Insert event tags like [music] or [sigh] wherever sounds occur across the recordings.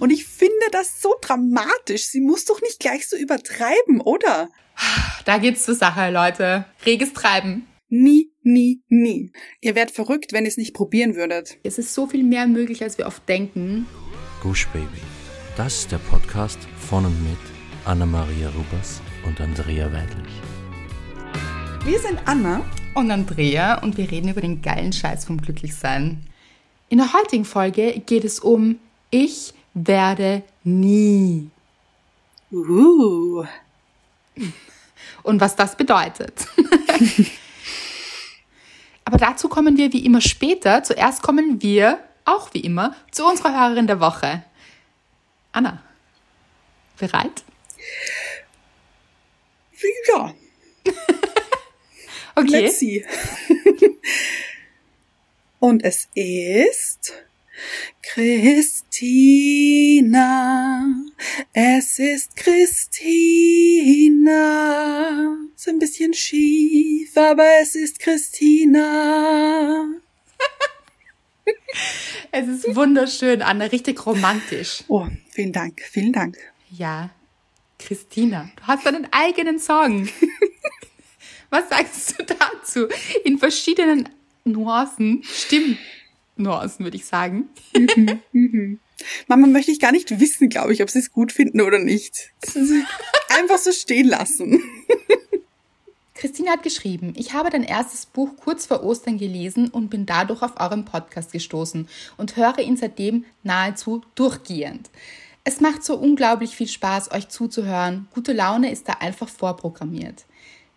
Und ich finde das so dramatisch. Sie muss doch nicht gleich so übertreiben, oder? Da geht's zur Sache, Leute. Reges Treiben. Nie, nie, nie. Ihr werdet verrückt, wenn ihr es nicht probieren würdet. Es ist so viel mehr möglich, als wir oft denken. Gush Baby. Das ist der Podcast von und mit Anna-Maria Rubers und Andrea Weidlich. Wir sind Anna und Andrea und wir reden über den geilen Scheiß vom Glücklichsein. In der heutigen Folge geht es um Ich werde nie. Uh. Und was das bedeutet. [laughs] Aber dazu kommen wir wie immer später. Zuerst kommen wir, auch wie immer, zu unserer Hörerin der Woche. Anna, bereit? Ja. [laughs] okay. Let's see. [laughs] Und es ist Christina. Es ist Christina. So ein bisschen schief, aber es ist Christina. [laughs] Es ist wunderschön, Anna, richtig romantisch. Oh, vielen Dank, vielen Dank. Ja, Christina, du hast deinen eigenen Song. [laughs] Was sagst du dazu? In verschiedenen Nuancen, Stimmnuancen, würde ich sagen. Mhm, mhm. Mama möchte ich gar nicht wissen, glaube ich, ob sie es gut finden oder nicht. [laughs] Einfach so stehen lassen. Christine hat geschrieben, ich habe dein erstes Buch kurz vor Ostern gelesen und bin dadurch auf euren Podcast gestoßen und höre ihn seitdem nahezu durchgehend. Es macht so unglaublich viel Spaß, euch zuzuhören. Gute Laune ist da einfach vorprogrammiert.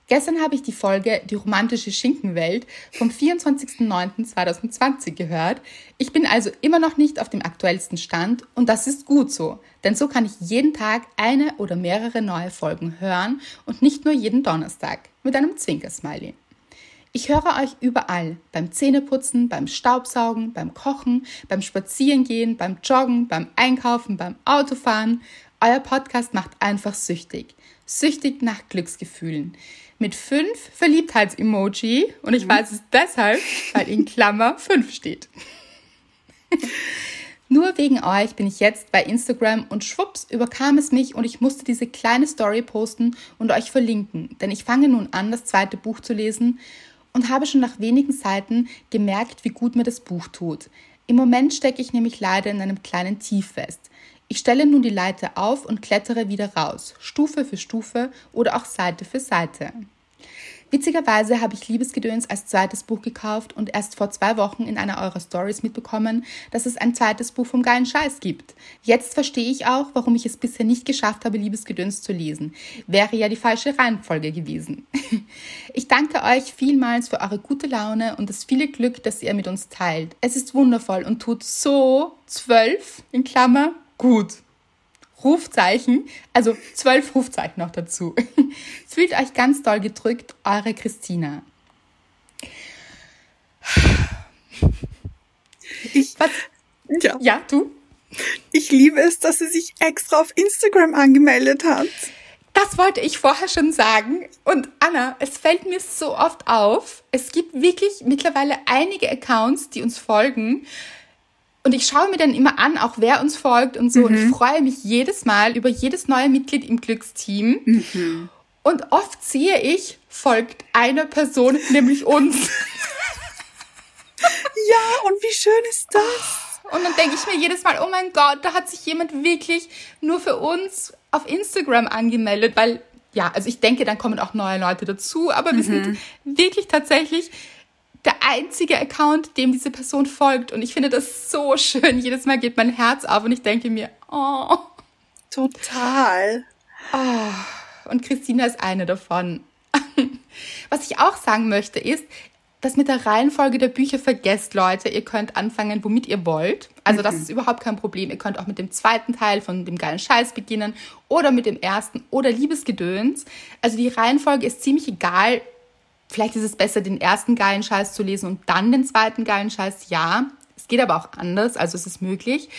Gestern habe ich die Folge Die romantische Schinkenwelt vom 24.09.2020 gehört. Ich bin also immer noch nicht auf dem aktuellsten Stand und das ist gut so, denn so kann ich jeden Tag eine oder mehrere neue Folgen hören und nicht nur jeden Donnerstag mit einem Zwinkersmiley. Ich höre euch überall, beim Zähneputzen, beim Staubsaugen, beim Kochen, beim Spazierengehen, beim Joggen, beim Einkaufen, beim Autofahren. Euer Podcast macht einfach süchtig. Süchtig nach Glücksgefühlen mit fünf Verliebtheits-Emoji und ich mhm. weiß es deshalb, weil in Klammer fünf steht. Nur wegen euch bin ich jetzt bei Instagram und schwupps überkam es mich und ich musste diese kleine Story posten und euch verlinken, denn ich fange nun an, das zweite Buch zu lesen und habe schon nach wenigen Seiten gemerkt, wie gut mir das Buch tut. Im Moment stecke ich nämlich leider in einem kleinen Tief fest. Ich stelle nun die Leiter auf und klettere wieder raus, Stufe für Stufe oder auch Seite für Seite. Witzigerweise habe ich Liebesgedöns als zweites Buch gekauft und erst vor zwei Wochen in einer eurer Stories mitbekommen, dass es ein zweites Buch vom geilen Scheiß gibt. Jetzt verstehe ich auch, warum ich es bisher nicht geschafft habe, Liebesgedöns zu lesen. Wäre ja die falsche Reihenfolge gewesen. [laughs] Ich danke euch vielmals für eure gute Laune und das viele Glück, das ihr mit uns teilt. Es ist wundervoll und tut so zwölf in Klammer gut. Rufzeichen, also zwölf Rufzeichen noch dazu. [laughs] Fühlt euch ganz doll gedrückt, eure Christina. Ich, Was? Ja. ja, du? Ich liebe es, dass sie sich extra auf Instagram angemeldet hat. Das wollte ich vorher schon sagen. Und Anna, es fällt mir so oft auf. Es gibt wirklich mittlerweile einige Accounts, die uns folgen, und ich schaue mir dann immer an, auch wer uns folgt und so. Mhm. Und ich mhm. freue mich jedes Mal über jedes neue Mitglied im Glücksteam. Mhm. Und oft sehe ich, folgt eine Person, nämlich uns. [laughs] ja, und wie schön ist das? Und dann denke ich mir jedes Mal, oh mein Gott, da hat sich jemand wirklich nur für uns auf Instagram angemeldet, weil ja, also ich denke, dann kommen auch neue Leute dazu, aber wir sind mhm. wirklich tatsächlich der einzige Account, dem diese Person folgt. Und ich finde das so schön. Jedes Mal geht mein Herz auf und ich denke mir, oh. Total. Oh. Und Christina ist eine davon. [laughs] Was ich auch sagen möchte ist, das mit der Reihenfolge der Bücher vergesst, Leute. Ihr könnt anfangen, womit ihr wollt. Also das mhm. ist überhaupt kein Problem. Ihr könnt auch mit dem zweiten Teil von dem geilen Scheiß beginnen oder mit dem ersten oder Liebesgedöns. Also die Reihenfolge ist ziemlich egal. Vielleicht ist es besser, den ersten geilen Scheiß zu lesen und dann den zweiten geilen Scheiß. Ja, es geht aber auch anders, also es ist möglich.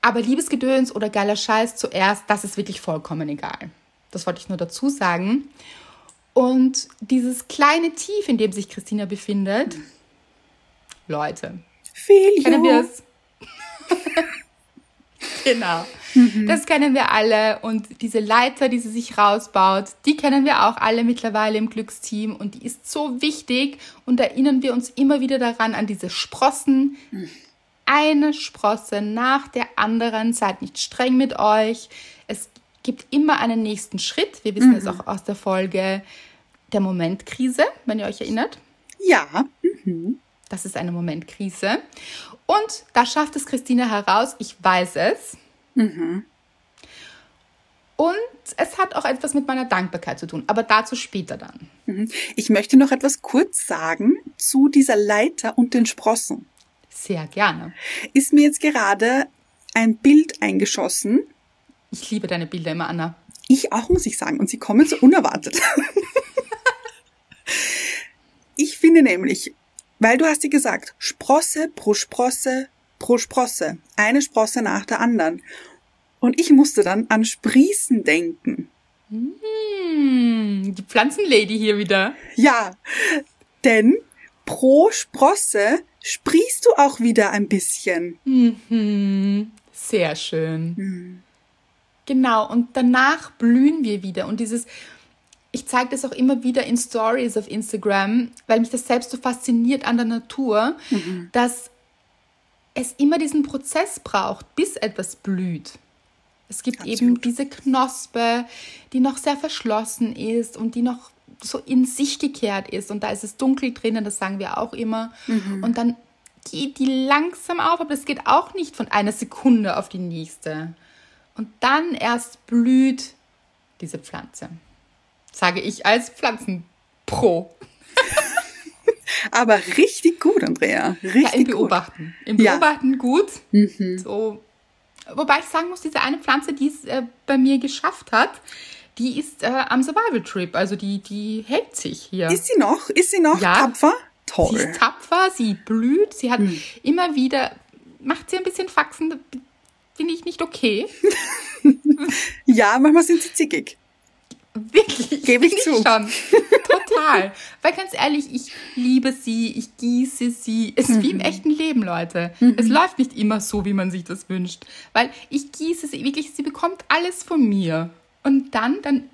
Aber Liebesgedöns oder geiler Scheiß zuerst, das ist wirklich vollkommen egal. Das wollte ich nur dazu sagen. Und dieses kleine Tief, in dem sich Christina befindet, Leute, Filio. kennen wir es? [laughs] genau. Das kennen wir alle. Und diese Leiter, die sie sich rausbaut, die kennen wir auch alle mittlerweile im Glücksteam. Und die ist so wichtig. Und erinnern wir uns immer wieder daran, an diese Sprossen. Eine Sprosse nach der anderen. Seid nicht streng mit euch. Es gibt immer einen nächsten Schritt. Wir wissen es auch aus der Folge der Momentkrise, wenn ihr euch erinnert. Ja. Das ist eine Momentkrise. Und da schafft es Christine heraus. Ich weiß es. Und es hat auch etwas mit meiner Dankbarkeit zu tun, aber dazu später dann. Ich möchte noch etwas kurz sagen zu dieser Leiter und den Sprossen. Sehr gerne. Ist mir jetzt gerade ein Bild eingeschossen. Ich liebe deine Bilder immer, Anna. Ich auch, muss ich sagen. Und sie kommen so unerwartet. [laughs] ich finde nämlich, weil du hast dir gesagt, Sprosse pro Sprosse pro Sprosse. Eine Sprosse nach der anderen. Und ich musste dann an Sprießen denken. Hm, die Pflanzenlady hier wieder. Ja, denn pro Sprosse sprießt du auch wieder ein bisschen. Mhm. Sehr schön. Genau, und danach blühen wir wieder. Und dieses, ich zeige das auch immer wieder in Stories auf Instagram, weil mich das selbst so fasziniert an der Natur, dass es immer diesen Prozess braucht, bis etwas blüht. Es gibt eben Absolut. diese Knospe, die noch sehr verschlossen ist und die noch so in sich gekehrt ist. Und da ist es dunkel drinnen, das sagen wir auch immer. Und dann geht die langsam auf, aber das geht auch nicht von einer Sekunde auf die nächste. Und dann erst blüht diese Pflanze. Sage ich als Pflanzenpro. Aber richtig gut, Andrea. Richtig Ja, im gut. Beobachten. Im Ja. Beobachten gut. So. Wobei ich sagen muss, diese eine Pflanze, die es äh, bei mir geschafft hat, die ist äh, am Survival Trip. Also die, die hält sich hier. Ist sie noch? Ist sie noch Ja. tapfer? sie Toll. ist tapfer, sie blüht, sie hat immer wieder, macht sie ein bisschen Faxen, finde ich nicht okay. [laughs] Ja, manchmal sind sie zickig. Wirklich. Gebe ich zu. Schon. [laughs] Total. Weil ganz ehrlich, ich liebe sie, ich gieße sie. Es ist wie im Mhm. echten Leben, Leute. Es läuft nicht immer so, wie man sich das wünscht. Weil ich gieße sie wirklich, sie bekommt alles von mir. Und dann, dann,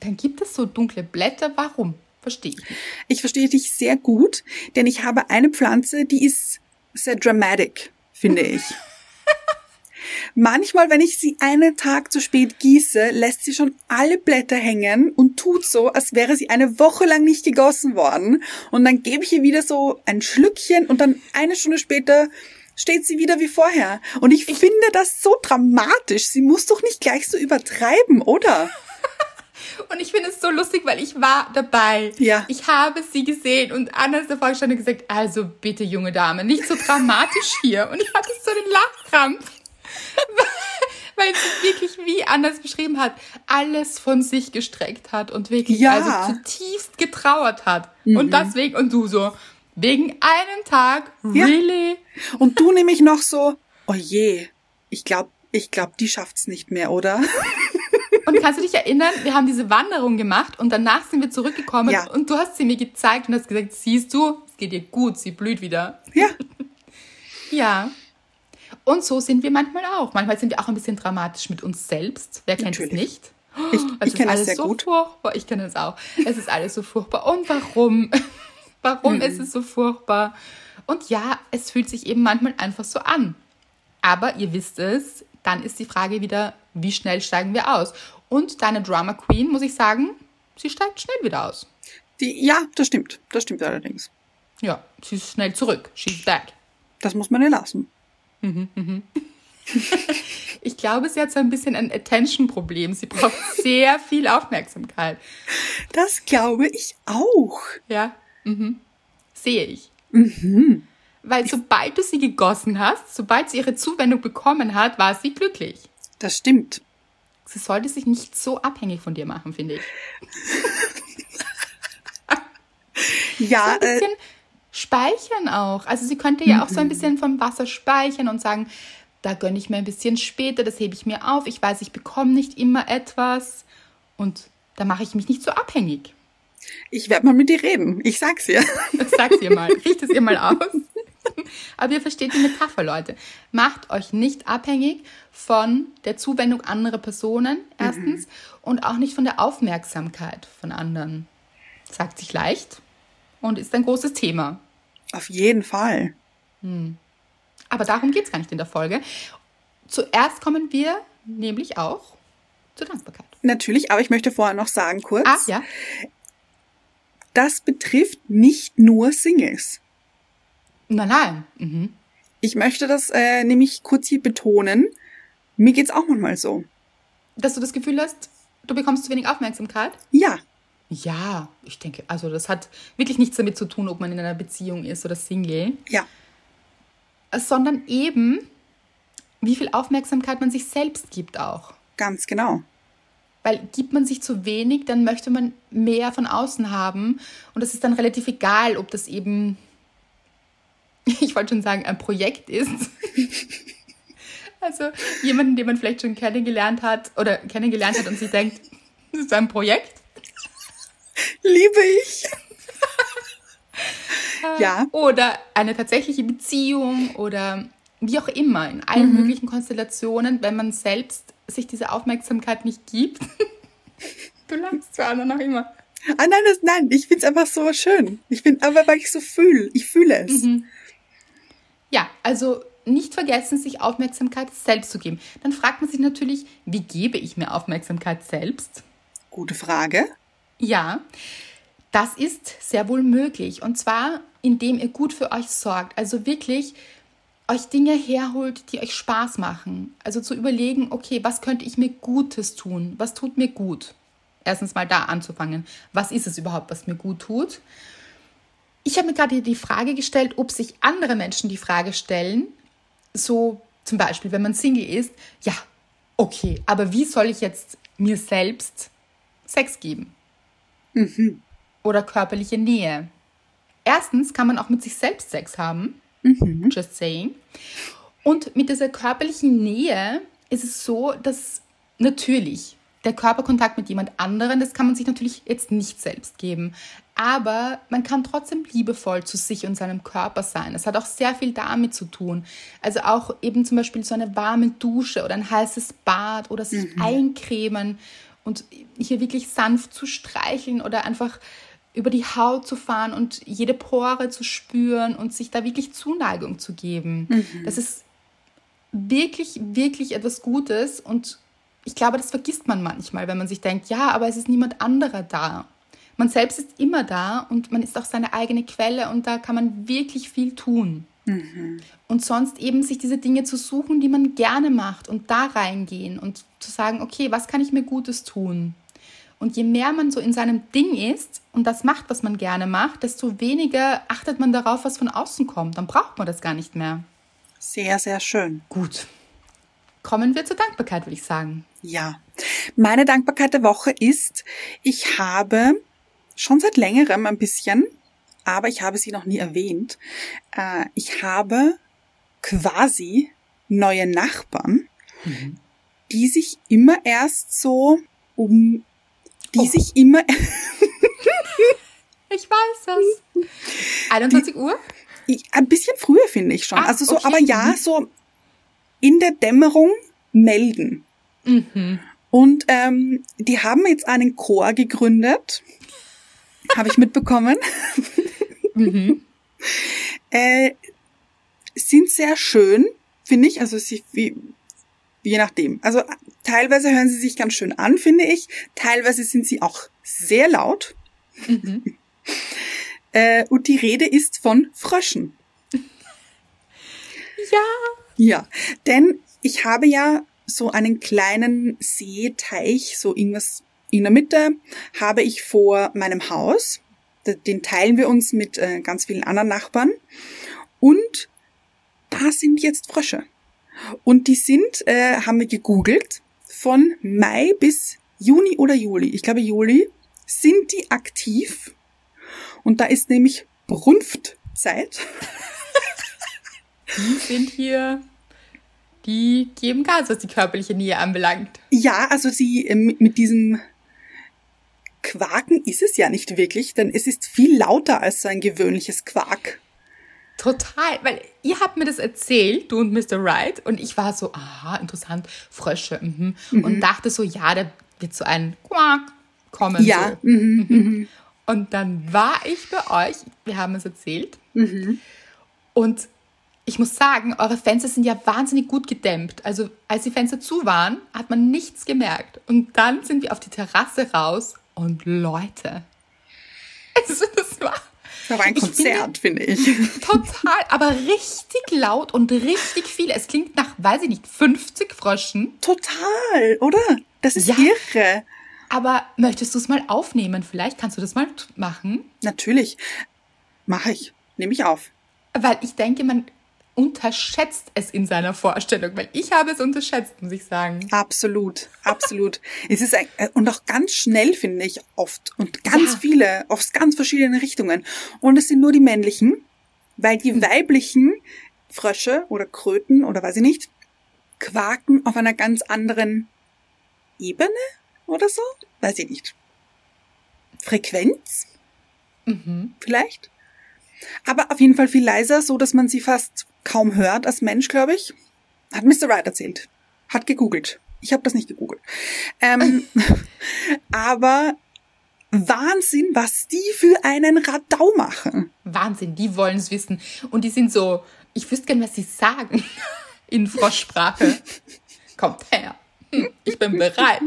dann gibt es so dunkle Blätter. Warum? Verstehe ich nicht. Ich verstehe dich sehr gut, denn ich habe eine Pflanze, die ist sehr dramatic, finde [laughs] ich. Manchmal, wenn ich sie einen Tag zu spät gieße, lässt sie schon alle Blätter hängen und tut so, als wäre sie eine Woche lang nicht gegossen worden. Und dann gebe ich ihr wieder so ein Schlückchen und dann eine Stunde später steht sie wieder wie vorher. Und ich, finde das so dramatisch. Sie muss doch nicht gleich so übertreiben, oder? [laughs] Und ich finde es so lustig, weil ich war dabei. Ja. Ich habe sie gesehen und Anna ist davor gestanden und gesagt, also bitte, junge Dame, nicht so dramatisch hier. Und ich hatte so den Lachkrampf. [laughs] Weil sie wirklich, wie Anna es beschrieben hat, alles von sich gestreckt hat und wirklich Ja. also zutiefst getrauert hat. Und deswegen, und du so, wegen einem Tag, Ja. really? Und du nämlich noch so, oh je, ich glaube, ich glaube, die schafft's nicht mehr, oder? [laughs] Und kannst du dich erinnern, wir haben diese Wanderung gemacht und danach sind wir zurückgekommen Ja. und du hast sie mir gezeigt und hast gesagt, siehst du, es geht ihr gut, sie blüht wieder. Ja. [laughs] Ja. Und so sind wir manchmal auch. Manchmal sind wir auch ein bisschen dramatisch mit uns selbst. Wer kennt Natürlich. es nicht? Ich, Es ich kenne das alles sehr so gut. furchtbar. Ich kenne es auch. Es ist alles so furchtbar. Und warum? [laughs] warum Mhm. ist es so furchtbar? Und ja, es fühlt sich eben manchmal einfach so an. Aber ihr wisst es, dann ist die Frage wieder, wie schnell steigen wir aus? Und deine Drama Queen, muss ich sagen, sie steigt schnell wieder aus. Die, ja, das stimmt. Das stimmt allerdings. Ja, sie ist schnell zurück. She's back. Das muss man ihr lassen. [laughs] Ich glaube, sie hat so ein bisschen ein Attention-Problem. Sie braucht sehr viel Aufmerksamkeit. Das glaube ich auch. Ja, mhm. sehe ich. Weil sobald du sie gegossen hast, sobald sie ihre Zuwendung bekommen hat, war sie glücklich. Das stimmt. Sie sollte sich nicht so abhängig von dir machen, finde ich. [laughs] Ja, ein äh, bisschen speichern auch. Also sie könnte ja auch so ein bisschen vom Wasser speichern und sagen, da gönne ich mir ein bisschen später, das hebe ich mir auf. Ich weiß, ich bekomme nicht immer etwas und da mache ich mich nicht so abhängig. ich werde mal mit ihr reden. Ich sag's ihr. Sag's ihr mal, richt es ihr mal aus. Aber ihr versteht die Metapher, Leute. Macht euch nicht abhängig von der Zuwendung anderer Personen, erstens, mhm. und auch nicht von der Aufmerksamkeit von anderen. Sagt sich leicht und ist ein großes Thema. Auf jeden Fall. Hm. Aber darum geht es gar nicht in der Folge. Zuerst kommen wir nämlich auch zur Dankbarkeit. Natürlich, aber ich möchte vorher noch sagen kurz. Ah, ja. Das betrifft nicht nur Singles. Nein, nein. Mhm. Ich möchte das äh, nämlich kurz hier betonen. Mir geht's auch manchmal so. Dass du das Gefühl hast, du bekommst zu wenig Aufmerksamkeit? Ja. Ja, ich denke, also das hat wirklich nichts damit zu tun, ob man in einer Beziehung ist oder Single. Ja. Sondern eben, wie viel Aufmerksamkeit man sich selbst gibt auch. Ganz genau. Weil gibt man sich zu wenig, dann möchte man mehr von außen haben. Und es ist dann relativ egal, ob das eben, [laughs] ich wollte schon sagen, ein Projekt ist. [laughs] also jemanden, den man vielleicht schon kennengelernt hat oder kennengelernt hat und sich denkt, [laughs] das ist ein Projekt. Liebe ich. ja. Oder eine tatsächliche Beziehung oder wie auch immer, in allen mhm. möglichen Konstellationen, wenn man selbst sich diese Aufmerksamkeit nicht gibt. [laughs] du lachst zwar noch immer. Ah nein, das, nein, ich finde es einfach so schön. Ich finde, aber weil ich so fühle, ich fühle es. Mhm. Ja, also nicht vergessen, sich Aufmerksamkeit selbst zu geben. Dann fragt man sich natürlich, wie gebe ich mir Aufmerksamkeit selbst? Gute Frage. Ja, das ist sehr wohl möglich. Und zwar, indem ihr gut für euch sorgt. Also wirklich euch Dinge herholt, die euch Spaß machen. Also zu überlegen, okay, was könnte ich mir Gutes tun? Was tut mir gut? Erstens mal da anzufangen. Was ist es überhaupt, was mir gut tut? Ich habe mir gerade die Frage gestellt, ob sich andere Menschen die Frage stellen, so zum Beispiel, wenn man Single ist, ja, okay, aber wie soll ich jetzt mir selbst Sex geben? Mhm. Oder körperliche Nähe. Erstens kann man auch mit sich selbst Sex haben. Mhm. Just saying. Und mit dieser körperlichen Nähe ist es so, dass natürlich der Körperkontakt mit jemand anderen, das kann man sich natürlich jetzt nicht selbst geben. Aber man kann trotzdem liebevoll zu sich und seinem Körper sein. Es hat auch sehr viel damit zu tun. Also auch eben zum Beispiel so eine warme Dusche oder ein heißes Bad oder sich mhm. eincremen und hier wirklich sanft zu streicheln oder einfach über die Haut zu fahren und jede Pore zu spüren und sich da wirklich Zuneigung zu geben. Mhm. Das ist wirklich, wirklich etwas Gutes und ich glaube, das vergisst man manchmal, wenn man sich denkt, ja, aber es ist niemand anderer da. Man selbst ist immer da und man ist auch seine eigene Quelle und da kann man wirklich viel tun. Mhm. Und sonst eben sich diese Dinge zu suchen, die man gerne macht und da reingehen und zu sagen, okay, was kann ich mir Gutes tun? Und je mehr man so in seinem Ding ist und das macht, was man gerne macht, desto weniger achtet man darauf, was von außen kommt. Dann braucht man das gar nicht mehr. Sehr, sehr schön. Gut. Kommen wir zur Dankbarkeit, würde ich sagen. Ja. Meine Dankbarkeit der Woche ist, ich habe schon seit längerem ein bisschen, aber ich habe sie noch nie erwähnt, äh, ich habe quasi neue Nachbarn, mhm. die sich immer erst so um die oh. sich immer. [laughs] ich weiß das. 21 die, Uhr? Ein bisschen früher finde ich schon. Ah, also so, okay. aber ja, mhm. so in der Dämmerung melden. Mhm. Und ähm, die haben jetzt einen Chor gegründet. Habe ich mitbekommen. [laughs] mhm. [laughs] äh, sind sehr schön, finde ich. Also sie, wie, je nachdem. Also teilweise hören sie sich ganz schön an, finde ich. Teilweise sind sie auch sehr laut. Mhm. [laughs] äh, und die Rede ist von Fröschen. [laughs] Ja. Ja, denn ich habe ja so einen kleinen Seeteich, so irgendwas in der Mitte, habe ich vor meinem Haus. Den teilen wir uns mit äh, ganz vielen anderen Nachbarn. Und da sind jetzt Frösche. Und die sind, äh, haben wir gegoogelt, von Mai bis Juni oder Juli, ich glaube Juli, sind die aktiv. Und da ist nämlich Brunftzeit. Die sind hier, die geben Gas, was die körperliche Nähe anbelangt. Ja, also sie äh, mit diesem Quaken ist es ja nicht wirklich, denn es ist viel lauter als so ein gewöhnliches Quak. Total, weil ihr habt mir das erzählt, du und Mr. Wright, und ich war so, aha, interessant, Frösche, mhm. und dachte so, ja, da wird so ein Quack kommen. Ja. So. Mhm. Und dann war ich bei euch, wir haben es erzählt, und ich muss sagen, eure Fenster sind ja wahnsinnig gut gedämmt. Also als die Fenster zu waren, hat man nichts gemerkt. Und dann sind wir auf die Terrasse raus und Leute, [laughs] also das war Das war ein Konzert, finde ich. [laughs] Total, aber richtig laut und richtig viel. Es klingt nach, weiß ich nicht, 50 Fröschen. Total, oder? Das ist Ja. irre. Aber möchtest du es mal aufnehmen? Vielleicht kannst du das mal machen. Natürlich. Mache ich. Nehme ich auf. Weil ich denke, man unterschätzt es in seiner Vorstellung. Weil ich habe es unterschätzt, muss ich sagen. Absolut, absolut. es ist ein, äh, und auch ganz schnell, finde ich, oft. Und ganz Ja. viele, aus ganz verschiedenen Richtungen. Und es sind nur die männlichen, weil die weiblichen Frösche oder Kröten oder weiß ich nicht, quaken auf einer ganz anderen Ebene oder so? Weiß ich nicht. Frequenz? Vielleicht? Aber auf jeden Fall viel leiser, so dass man sie fast kaum hört als Mensch, glaube ich. Hat Mr. Wright erzählt. Hat gegoogelt. Ich habe das nicht gegoogelt. Ähm, [laughs] aber Wahnsinn, was die für einen Radau machen. Wahnsinn, die wollen es wissen. Und die sind so, ich wüsste gern, was sie sagen. [laughs] In Froschsprache. [laughs] Kommt her. Hm, Ich bin bereit.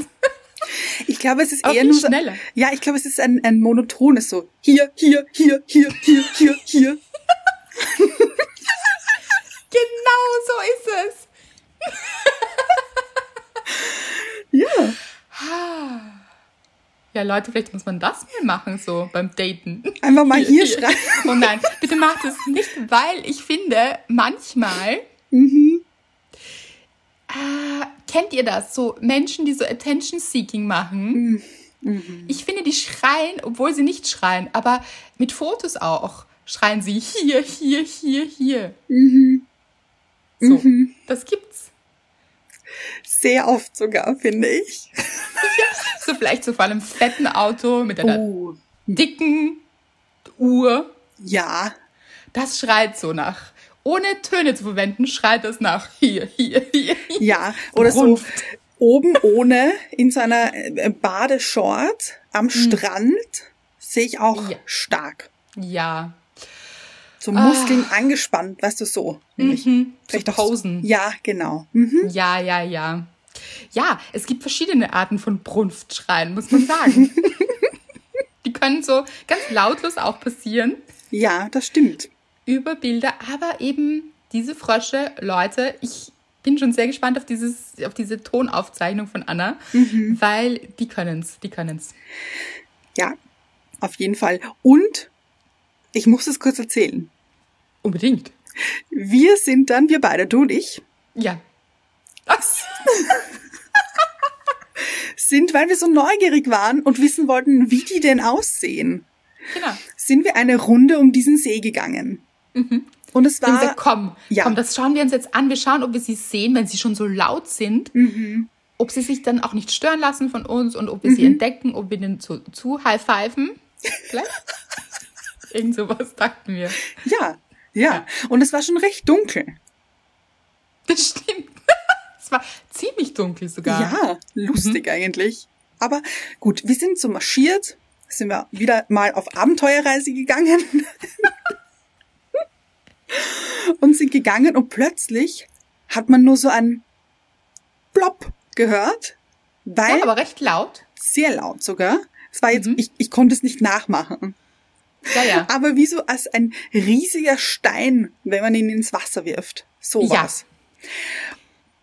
Ich glaube, es ist Aber eher nur so, schneller. Ja, ich glaube, es ist ein, ein monotones so. Hier, hier, hier, hier, hier, hier, hier. [laughs] Genau so ist es. [laughs] Ja. Ja, Leute, vielleicht muss man das mal machen, so beim Daten. Einfach mal hier [laughs] schreiben. Oh nein, bitte macht es nicht, weil ich finde, manchmal. Mhm. Kennt ihr das? So Menschen, die so Attention-Seeking machen. Mhm. Ich finde, die schreien, obwohl sie nicht schreien, aber mit Fotos auch. Schreien sie hier, hier, hier, hier. Mhm. So, das gibt's. Sehr oft sogar, finde ich. So vielleicht so vor einem fetten Auto mit einer Oh. dicken Uhr. Ja. Das schreit so nach. Ohne Töne zu verwenden, schreit das nach hier, hier, hier. Ja. Oder so Runft. oben ohne in seiner äh, Badeshort am Strand sehe ich auch Ja. stark. Ja. So Muskeln angespannt, weißt du, so. nämlich. Ah. Mhm. Vielleicht so- posen. Ja, genau. Mhm. Ja, ja, ja. Ja, es gibt verschiedene Arten von Brunftschreien, muss man sagen. [laughs] Die können so ganz lautlos auch passieren Ja, das stimmt. Über Bilder, aber eben diese Frösche, Leute, ich bin schon sehr gespannt auf dieses, auf diese Tonaufzeichnung von Anna, weil die können's, die können's. Ja, auf jeden Fall. Und ich muss es kurz erzählen. Unbedingt. Wir sind dann, wir beide, du und ich, Ja. Ach, [laughs] sind, weil wir so neugierig waren und wissen wollten, wie die denn aussehen, genau. sind wir eine Runde um diesen See gegangen. Und es war, gesagt, komm, Ja. komm, das schauen wir uns jetzt an. Wir schauen, ob wir sie sehen, wenn sie schon so laut sind. Ob sie sich dann auch nicht stören lassen von uns und ob wir sie entdecken, ob wir denen zu, zu high-pfeifen. Vielleicht? [laughs] Irgend sowas dachten wir. ja, ja. Und es war schon recht dunkel. Das stimmt. [laughs] Es war ziemlich dunkel sogar. Ja, lustig eigentlich. Aber gut, wir sind so marschiert, sind wir wieder mal auf Abenteuerreise gegangen [laughs] und sind gegangen und plötzlich hat man nur so ein Plop gehört, weil Ja, aber recht laut. sehr laut sogar. Es war jetzt, ich, ich konnte es nicht nachmachen. Ja, ja. Aber wie so als ein riesiger Stein, wenn man ihn ins Wasser wirft. So Ja. war's.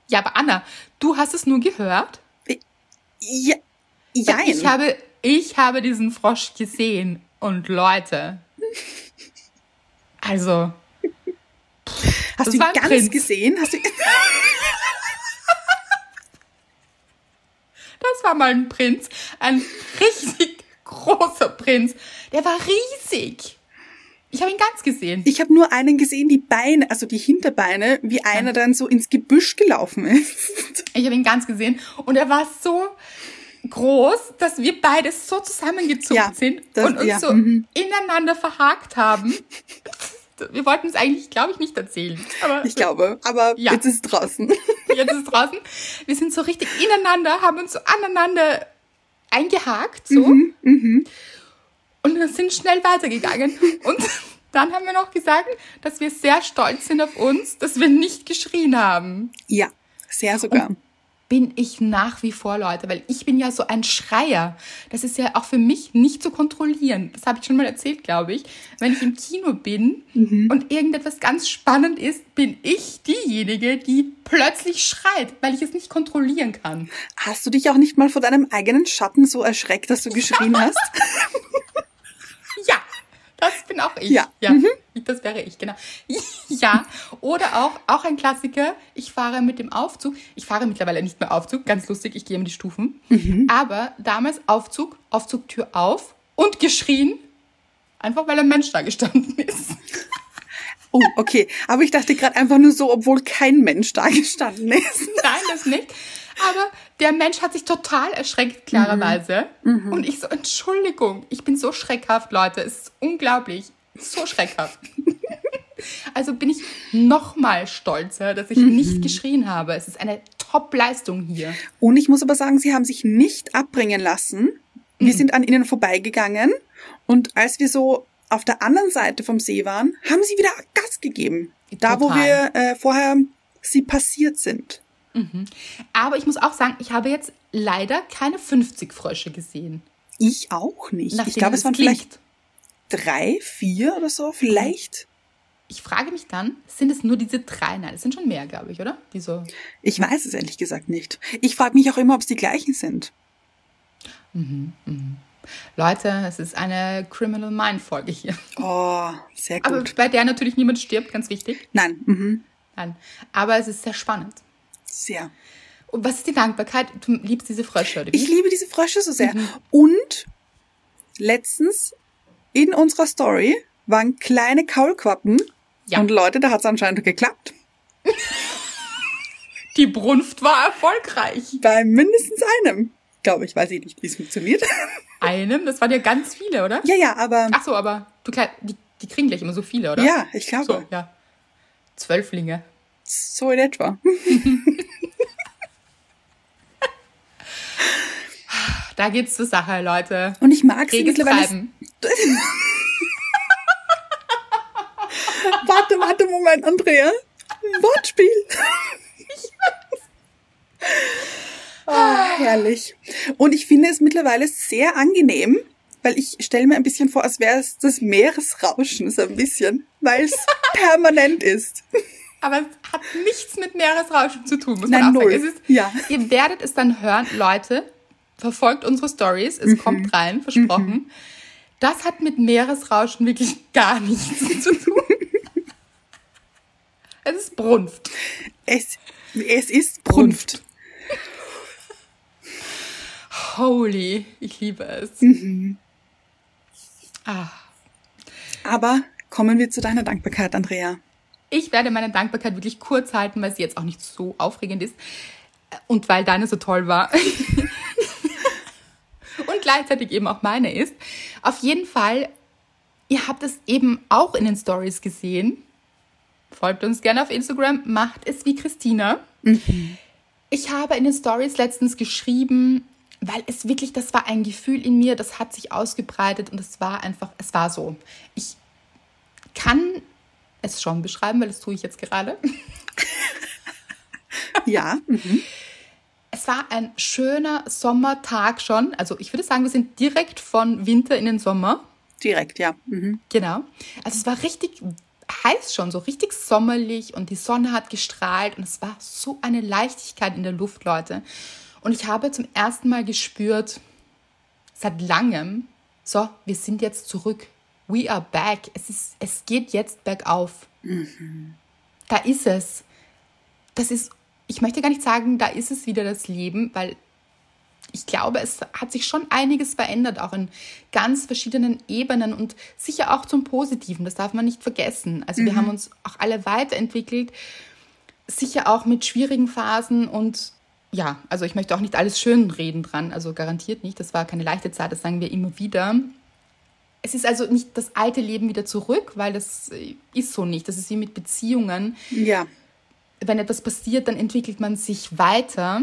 Ja, aber Anna, du hast es nur gehört. Ja, jein. Ich habe, ich habe diesen Frosch gesehen. Und Leute. [laughs] Also, Hast das du ihn ganz Prinz. gesehen? Hast du, das war mal ein Prinz. Ein richtig großer Prinz. Der war riesig. Ich habe ihn ganz gesehen. ich habe nur einen gesehen, die Beine, also die Hinterbeine, wie einer dann so ins Gebüsch gelaufen ist. Ich habe ihn ganz gesehen. Und er war so groß, dass wir beide so zusammengezuckt Ja, sind und uns ja, so mhm. ineinander verhakt haben. Wir wollten es eigentlich, glaube ich, nicht erzählen. Aber Ich glaube, aber Ja. jetzt ist es draußen. [laughs] jetzt ist es draußen. Wir sind so richtig ineinander, haben uns so aneinander eingehakt, so. Mhm, mhm. Und wir sind schnell weitergegangen. Und [laughs] dann haben wir noch gesagt, dass wir sehr stolz sind auf uns, dass wir nicht geschrien haben. Ja, sehr sogar. Bin ich nach wie vor, Leute, weil ich bin ja so ein Schreier. Das ist ja auch für mich nicht zu kontrollieren. Das habe ich schon mal erzählt, glaube ich. Wenn ich im Kino bin und irgendetwas ganz spannend ist, bin ich diejenige, die plötzlich schreit, weil ich es nicht kontrollieren kann. Hast du dich auch nicht mal vor deinem eigenen Schatten so erschreckt, dass du geschrien hast? [laughs] Das bin auch ich. Ja. ja das wäre ich, genau. [laughs] Ja, oder auch, auch ein Klassiker, ich fahre mit dem Aufzug. Ich fahre mittlerweile nicht mehr Aufzug, ganz lustig, ich gehe immer die Stufen. Aber damals Aufzug, Aufzugtür auf und geschrien, einfach weil ein Mensch da gestanden [laughs] ist. Oh, okay. Aber ich dachte gerade einfach nur so, obwohl kein Mensch da gestanden ist. Nein, das nicht. Aber der Mensch hat sich total erschreckt, klarerweise. Und ich so, Entschuldigung, ich bin so schreckhaft, Leute. Es ist unglaublich. So schreckhaft. [laughs] Also bin ich noch mal stolzer, dass ich nicht geschrien habe. Es ist eine Top-Leistung hier. Und ich muss aber sagen, sie haben sich nicht abbringen lassen. Wir sind an ihnen vorbeigegangen und als wir so auf der anderen Seite vom See waren, haben sie wieder Gas gegeben. Da, wo Total. wir äh, vorher sie passiert sind. Aber ich muss auch sagen, ich habe jetzt leider keine 50 Frösche gesehen. Ich auch nicht. Nachdem ich glaube, es waren klingt. vielleicht drei, vier oder so, vielleicht. Ich frage mich dann, sind es nur diese drei? Nein, es sind schon mehr, glaube ich, oder? Die so. Ich weiß es ehrlich gesagt nicht. Ich frage mich auch immer, ob es die gleichen sind. Leute, es ist eine Criminal Mind Folge hier. Oh, sehr Aber gut. bei der natürlich niemand stirbt, ganz wichtig. Nein, mhm. Nein. Aber es ist sehr spannend. Sehr. Und was ist die Dankbarkeit? Du liebst diese Frösche, oder wie? Ich liebe diese Frösche so sehr. Und letztens in unserer Story waren kleine Kaulquappen. Ja. Und Leute, da hat es anscheinend geklappt. [laughs] Die Brunft war erfolgreich. Bei mindestens einem. Glaube ich, weiß ich nicht, wie es funktioniert. [laughs] Einem, das waren ja ganz viele, oder? ja, ja, aber Ach so, aber du die, die kriegen gleich immer so viele, oder? ja, ich glaube, So, so, ja. Zwölflinge. In etwa. Da geht's zur Sache, Leute. Und ich mag sie mittlerweile. [laughs] Warte, warte, Moment, Andrea. Wortspiel. Ah, herrlich. Und ich finde es mittlerweile sehr angenehm, weil ich stelle mir ein bisschen vor, als wäre es das Meeresrauschen so ein bisschen, weil es [laughs] permanent ist. Aber es hat nichts mit Meeresrauschen zu tun, muss Nein, man auch null. sagen. Es ist, Ja. Ihr werdet es dann hören, Leute, verfolgt unsere Stories, es Mhm. kommt rein, versprochen. Das hat mit Meeresrauschen wirklich gar nichts [laughs] zu tun. es ist Brunft. Es, es ist Brunft. Holy, ich liebe es. Mhm. Ah, Aber kommen wir zu deiner Dankbarkeit, Andrea. Ich werde meine Dankbarkeit wirklich kurz halten, weil sie jetzt auch nicht so aufregend ist. Und weil deine so toll war. [laughs] Und gleichzeitig eben auch meine ist. Auf jeden Fall, ihr habt es eben auch in den Stories gesehen. Folgt uns gerne auf Instagram, macht es wie Christina. Ich habe in den Stories letztens geschrieben, weil es wirklich, das war ein Gefühl in mir, das hat sich ausgebreitet und es war einfach, es war so. Ich kann es schon beschreiben, weil das tue ich jetzt gerade. [laughs] Ja. mhm. Es war ein schöner Sommertag schon. Also ich würde sagen, wir sind direkt von Winter in den Sommer. Direkt, ja. Mhm. Genau. Also es war richtig heiß schon, so richtig sommerlich und die Sonne hat gestrahlt und es war so eine Leichtigkeit in der Luft, Leute. Und ich habe zum ersten Mal gespürt, seit langem, so, wir sind jetzt zurück. We are back. Es, ist, es geht jetzt bergauf. Da ist es. Das ist, ich möchte gar nicht sagen, da ist es wieder das Leben, weil ich glaube, es hat sich schon einiges verändert, auch in ganz verschiedenen Ebenen und sicher auch zum Positiven. Das darf man nicht vergessen. Also wir haben uns auch alle weiterentwickelt, sicher auch mit schwierigen Phasen und ja, also ich möchte auch nicht alles schön reden dran, also garantiert nicht. Das war keine leichte Zeit, das sagen wir immer wieder. Es ist also nicht das alte Leben wieder zurück, weil das äh, ist so nicht. Das ist wie mit Beziehungen. Ja. Wenn etwas passiert, dann entwickelt man sich weiter.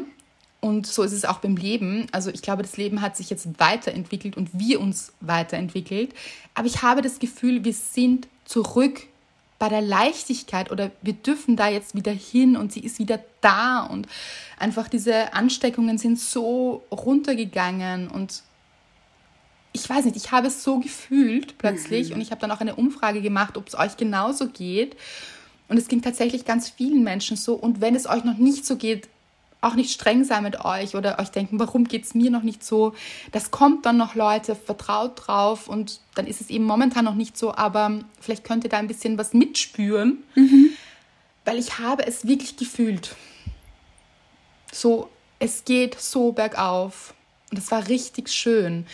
Und so ist es auch beim Leben. Also ich glaube, das Leben hat sich jetzt weiterentwickelt und wir uns weiterentwickelt. Aber ich habe das Gefühl, wir sind zurück bei der Leichtigkeit oder wir dürfen da jetzt wieder hin und sie ist wieder da und einfach diese Ansteckungen sind so runtergegangen und ich weiß nicht, ich habe es so gefühlt plötzlich mhm. und ich habe dann auch eine Umfrage gemacht, ob es euch genauso geht. Und es ging tatsächlich ganz vielen Menschen so. Und wenn es euch noch nicht so geht, auch nicht streng sein mit euch oder euch denken, warum geht es mir noch nicht so? Das kommt dann noch, Leute, vertraut drauf und dann ist es eben momentan noch nicht so, aber vielleicht könnt ihr da ein bisschen was mitspüren, mhm. weil ich habe es wirklich gefühlt. So, es geht so bergauf und es war richtig schön.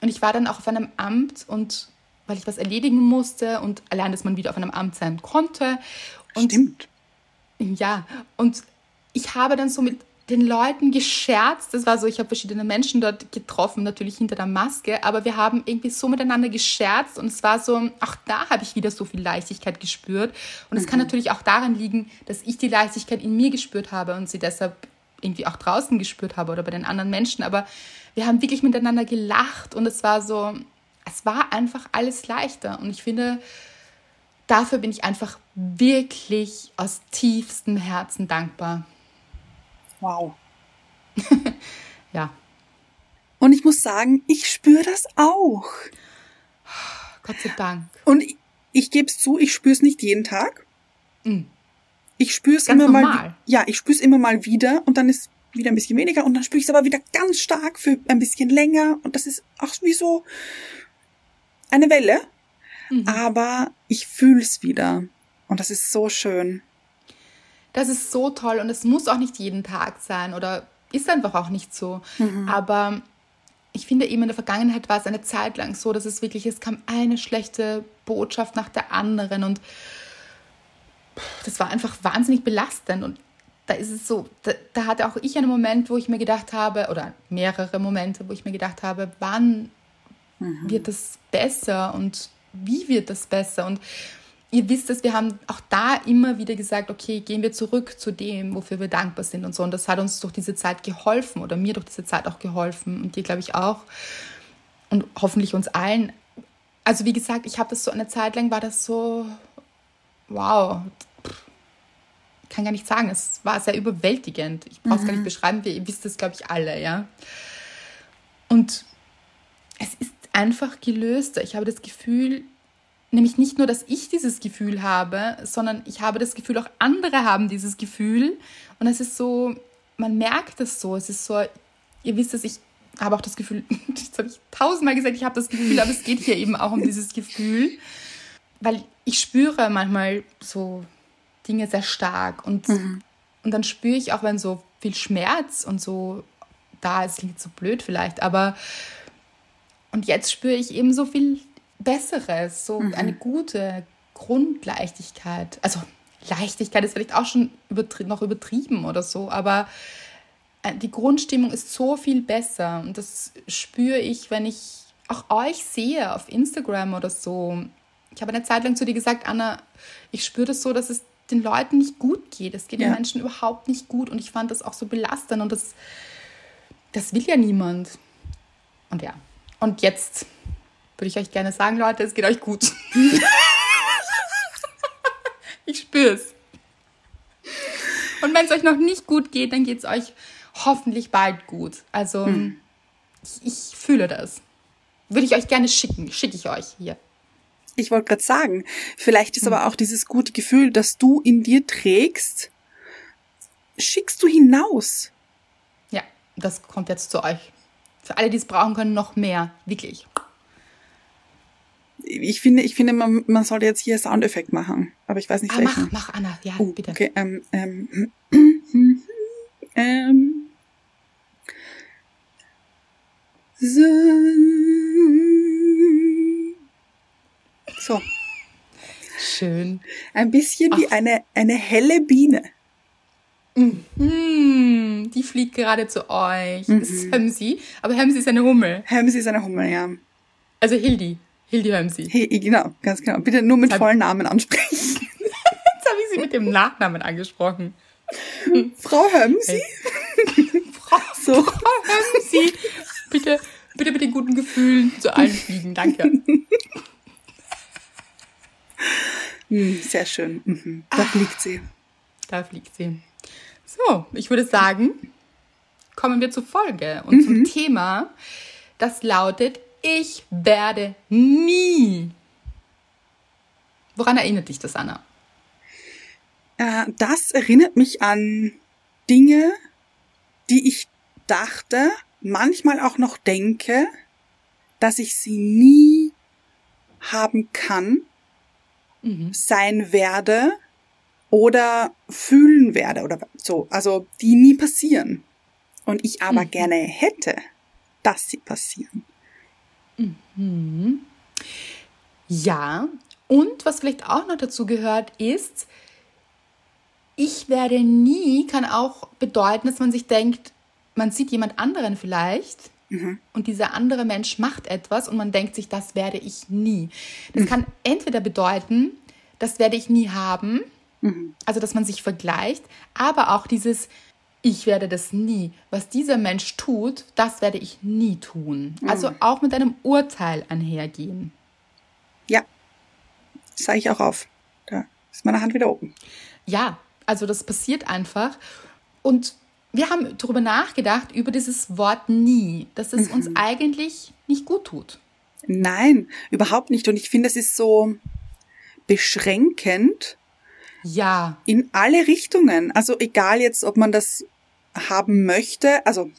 Und ich war dann auch auf einem Amt und weil ich was erledigen musste und allein, dass man wieder auf einem Amt sein konnte. Und, Stimmt. Ja, und ich habe dann so mit den Leuten gescherzt. Das war so, ich habe verschiedene Menschen dort getroffen, natürlich hinter der Maske, aber wir haben irgendwie so miteinander gescherzt und es war so, auch da habe ich wieder so viel Leichtigkeit gespürt. Und es mhm. kann natürlich auch daran liegen, dass ich die Leichtigkeit in mir gespürt habe und sie deshalb irgendwie auch draußen gespürt habe oder bei den anderen Menschen. Aber wir haben wirklich miteinander gelacht und es war so, es war einfach alles leichter. Und ich finde, dafür bin ich einfach wirklich aus tiefstem Herzen dankbar. Wow. [laughs] ja. Und ich muss sagen, ich spüre das auch. Gott sei Dank. Und ich, ich gebe es zu, ich spüre es nicht jeden Tag. Mhm. Ich spüre es immer normal. mal. Ja, ich spüre es immer mal wieder und dann ist wieder ein bisschen weniger und dann spüre ich es aber wieder ganz stark für ein bisschen länger und das ist auch wie so eine Welle. Mhm. Aber ich fühle es wieder und das ist so schön. Das ist so toll und es muss auch nicht jeden Tag sein oder ist einfach auch nicht so. Mhm. Aber ich finde eben in der Vergangenheit war es eine Zeit lang so, dass es wirklich, es kam eine schlechte Botschaft nach der anderen und das war einfach wahnsinnig belastend und da ist es so, da, da, hatte auch ich einen Moment, wo ich mir gedacht habe, oder mehrere Momente, wo ich mir gedacht habe, wann mhm. wird das besser und wie wird das besser? Und ihr wisst es, wir haben auch da immer wieder gesagt, okay, gehen wir zurück zu dem, wofür wir dankbar sind und so. Und das hat uns durch diese Zeit geholfen oder mir durch diese Zeit auch geholfen und dir, glaube ich, auch. Und hoffentlich uns allen. Also wie gesagt, ich habe das so eine Zeit lang, war das so, wow, kann gar nicht sagen, es war sehr überwältigend. Ich brauche es mhm. gar nicht mhm. beschreiben, wir, ihr wisst es, glaube ich, alle, ja. Und es ist einfach gelöster. Ich habe das Gefühl, nämlich nicht nur, dass ich dieses Gefühl habe, sondern ich habe das Gefühl, auch andere haben dieses Gefühl. Und es ist so, man merkt es so. Es ist so, ihr wisst es, ich habe auch das Gefühl, [laughs] das habe ich tausendmal gesagt, ich habe das Gefühl, aber es geht hier eben auch um dieses Gefühl. Weil ich spüre manchmal so Dinge sehr stark. Und, mhm. und dann spüre ich auch, wenn so viel Schmerz und so da ist, klingt so blöd vielleicht, aber und jetzt spüre ich eben so viel Besseres, so mhm. eine gute Grundleichtigkeit. Also Leichtigkeit ist vielleicht auch schon übertrie noch übertrieben oder so, aber äh, die Grundstimmung ist so viel besser und das spüre ich, wenn ich auch euch sehe auf Instagram oder so. Ich habe eine Zeit lang zu dir gesagt, Anna, ich spüre das so, dass es den Leuten nicht gut geht. Es geht ja. den Menschen überhaupt nicht gut und ich fand das auch so belastend und das, das will ja niemand. Und ja, und jetzt würde ich euch gerne sagen, Leute, es geht euch gut. [laughs] ich spüre es. Und wenn es euch noch nicht gut geht, dann geht es euch hoffentlich bald gut. Also hm. ich, ich fühle das. Würde ich euch gerne schicken. Schicke ich euch hier. Ich wollte gerade sagen, vielleicht ist mhm. aber auch dieses gute Gefühl, das du in dir trägst, schickst du hinaus. Ja, das kommt jetzt zu euch. Für alle, die es brauchen können, noch mehr. Wirklich. Ich finde, ich finde, man, man sollte jetzt hier Soundeffekt machen. Aber ich weiß nicht, ah, welchen. Mach, mach, Anna. Ja, oh, bitte. Okay, ähm, ähm, [clears throat] ähm, so. So. Schön. Ein bisschen Ach. wie eine, eine helle Biene. Mhm. Die fliegt gerade zu euch. Mhm. Das ist Hemsi. Aber Hemsi ist eine Hummel. Hemsi ist eine Hummel, ja. Also Hildi. Hildi Hömsi. Hey, genau, ganz genau. Bitte nur mit vollen Namen ansprechen. [laughs] Jetzt habe ich sie mit dem Nachnamen angesprochen. Frau Hömsi. Frau, [laughs] So. Frau Hömsi. Bitte, bitte mit den guten Gefühlen zu allen fliegen. Danke. [laughs] Hm, sehr schön. Mhm. Da fliegt sie. Da fliegt sie. So, ich würde sagen, kommen wir zur Folge und zum Thema, das lautet, ich werde nie. Woran erinnert dich das, Anna? Äh, das erinnert mich an Dinge, die ich dachte, manchmal auch noch denke, dass ich sie nie haben kann, sein werde oder fühlen werde oder so. Also die nie passieren. Und ich aber gerne hätte, dass sie passieren. Ja, und was vielleicht auch noch dazu gehört, ist, ich werde nie kann auch bedeuten, dass man sich denkt, man sieht jemand anderen vielleicht und dieser andere Mensch macht etwas und man denkt sich, das werde ich nie. Das kann entweder bedeuten, das werde ich nie haben, also dass man sich vergleicht, aber auch dieses, ich werde das nie. Was dieser Mensch tut, das werde ich nie tun. Also auch mit einem Urteil einhergehen. Ja, das sage ich auch auf. Da ist meine Hand wieder oben. Ja, also das passiert einfach. Und wir haben darüber nachgedacht, über dieses Wort nie, dass es uns eigentlich nicht gut tut. Nein, überhaupt nicht. Und ich finde, es ist so beschränkend Ja, in alle Richtungen. Also egal jetzt, ob man das haben möchte, also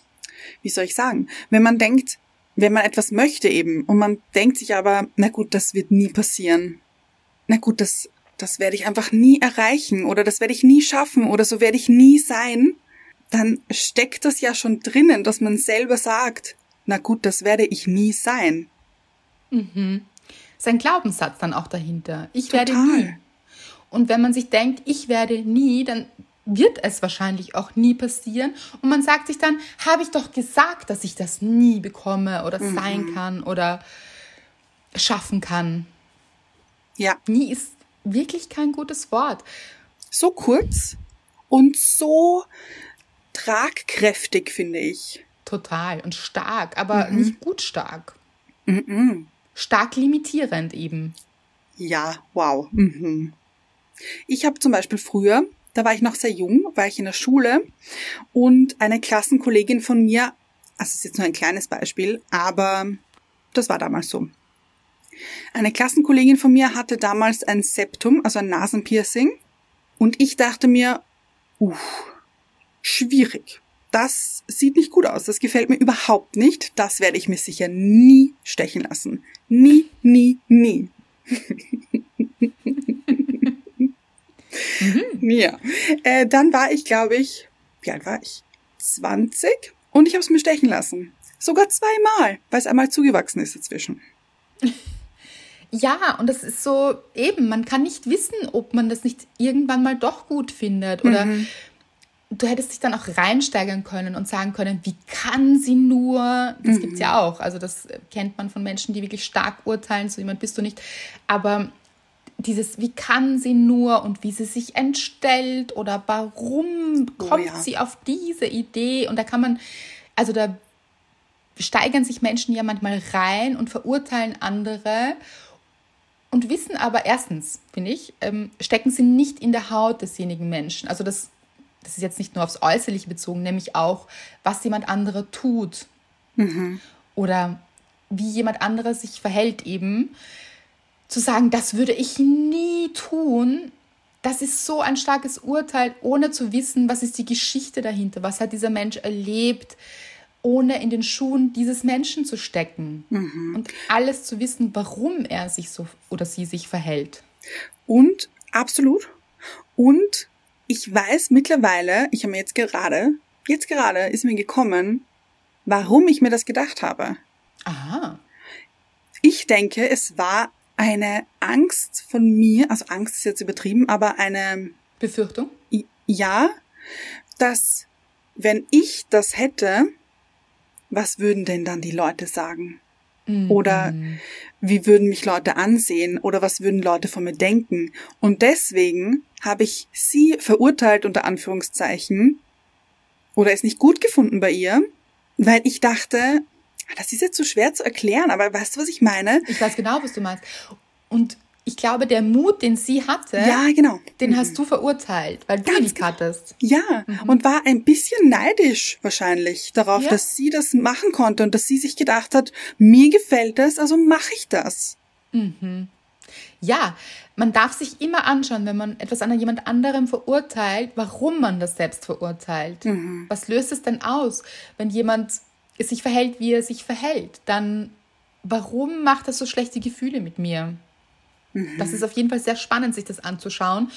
wie soll ich sagen, wenn man denkt, wenn man etwas möchte eben und man denkt sich aber, na gut, das wird nie passieren. Na gut, das, das werde ich einfach nie erreichen oder das werde ich nie schaffen oder so werde ich nie sein, dann steckt das ja schon drinnen, dass man selber sagt, na gut, das werde ich nie sein. ist ein Glaubenssatz dann auch dahinter. Ich werde Total. nie. Und wenn man sich denkt, ich werde nie, dann wird es wahrscheinlich auch nie passieren. Und man sagt sich dann, habe ich doch gesagt, dass ich das nie bekomme oder sein kann oder schaffen kann. Ja, Nie ist wirklich kein gutes Wort. so kurz und so tragkräftig, finde ich. Total und stark, aber nicht gut stark. Mhm. Stark limitierend eben. Ja, wow. Mhm. Ich habe zum Beispiel früher, da war ich noch sehr jung, war ich in der Schule und eine Klassenkollegin von mir, also es ist jetzt nur ein kleines Beispiel, aber das war damals so. Eine Klassenkollegin von mir hatte damals ein Septum, also ein Nasenpiercing und ich dachte mir, uff, schwierig. Das sieht nicht gut aus. Das gefällt mir überhaupt nicht. Das werde ich mir sicher nie stechen lassen. Nie, nie, nie. Ja. Äh, dann war ich, glaube ich, wie alt war ich? 20 und ich habe es mir stechen lassen. Sogar zweimal, weil es einmal zugewachsen ist dazwischen. Ja, und das ist so eben, man kann nicht wissen, ob man das nicht irgendwann mal doch gut findet oder du hättest dich dann auch reinsteigern können und sagen können, wie kann sie nur? Das gibt's ja auch. Also das kennt man von Menschen, die wirklich stark urteilen, so jemand bist du nicht. Aber dieses, wie kann sie nur und wie sie sich entstellt oder warum Oh kommt ja. sie auf diese Idee? Und da kann man, also da steigern sich Menschen ja manchmal rein und verurteilen andere und wissen aber erstens, finde ich, ähm, stecken sie nicht in der Haut desjenigen Menschen. Also das, das ist jetzt nicht nur aufs Äußerliche bezogen, nämlich auch, was jemand anderer tut oder wie jemand anderer sich verhält eben. Zu sagen, das würde ich nie tun, das ist so ein starkes Urteil, ohne zu wissen, was ist die Geschichte dahinter, was hat dieser Mensch erlebt, ohne in den Schuhen dieses Menschen zu stecken und alles zu wissen, warum er sich so oder sie sich verhält. Und, absolut. Und ich weiß mittlerweile, ich habe mir jetzt gerade, jetzt gerade ist mir gekommen, warum ich mir das gedacht habe. Aha. Ich denke, es war eine Angst von mir, also Angst ist jetzt übertrieben, aber eine, Befürchtung? ja, dass wenn ich das hätte, was würden denn dann die Leute sagen? Mhm. Oder wie würden mich Leute ansehen oder was würden Leute von mir denken. Und deswegen habe ich sie verurteilt unter Anführungszeichen oder es nicht gut gefunden bei ihr, weil ich dachte, das ist jetzt so schwer zu erklären, aber weißt du, was ich meine? Ich weiß genau, was du meinst. Und ich glaube, der Mut, den sie hatte, ja, genau. den mhm. hast du verurteilt, weil du ihn nicht hattest. Ja, mhm. und war ein bisschen neidisch wahrscheinlich darauf, ja. dass sie das machen konnte und dass sie sich gedacht hat, mir gefällt das, also mache ich das. Mhm. Ja, man darf sich immer anschauen, wenn man etwas an jemand anderem verurteilt, warum man das selbst verurteilt. Mhm. Was löst es denn aus, wenn jemand sich verhält, wie er sich verhält? Dann, warum macht das so schlechte Gefühle mit mir? Das ist auf jeden Fall sehr spannend, sich das anzuschauen.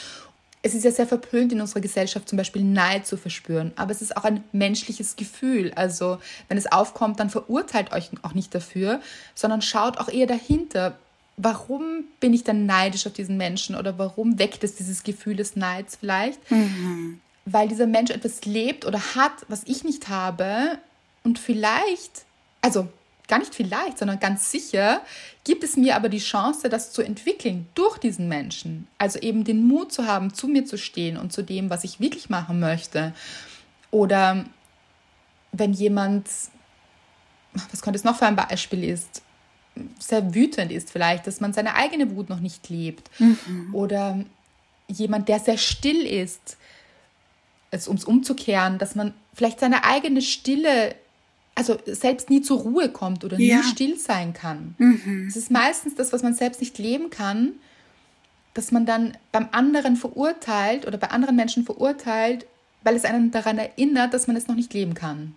Es ist ja sehr verpönt in unserer Gesellschaft zum Beispiel Neid zu verspüren, aber es ist auch ein menschliches Gefühl. Also wenn es aufkommt, dann verurteilt euch auch nicht dafür, sondern schaut auch eher dahinter. Warum bin ich dann neidisch auf diesen Menschen oder warum weckt es dieses Gefühl des Neids vielleicht? Mhm. Weil dieser Mensch etwas lebt oder hat, was ich nicht habe und vielleicht, also gar nicht vielleicht, sondern ganz sicher gibt es mir aber die Chance, das zu entwickeln durch diesen Menschen. Also eben den Mut zu haben, zu mir zu stehen und zu dem, was ich wirklich machen möchte. Oder wenn jemand, was könnte es noch für ein Beispiel ist, sehr wütend ist vielleicht, dass man seine eigene Wut noch nicht lebt. Mhm. Oder jemand, der sehr still ist, also um es umzukehren, dass man vielleicht seine eigene Stille also selbst nie zur Ruhe kommt oder ja. nie still sein kann. Mhm. Es ist meistens das, was man selbst nicht leben kann, dass man dann beim anderen verurteilt oder bei anderen Menschen verurteilt, weil es einen daran erinnert, dass man es noch nicht leben kann.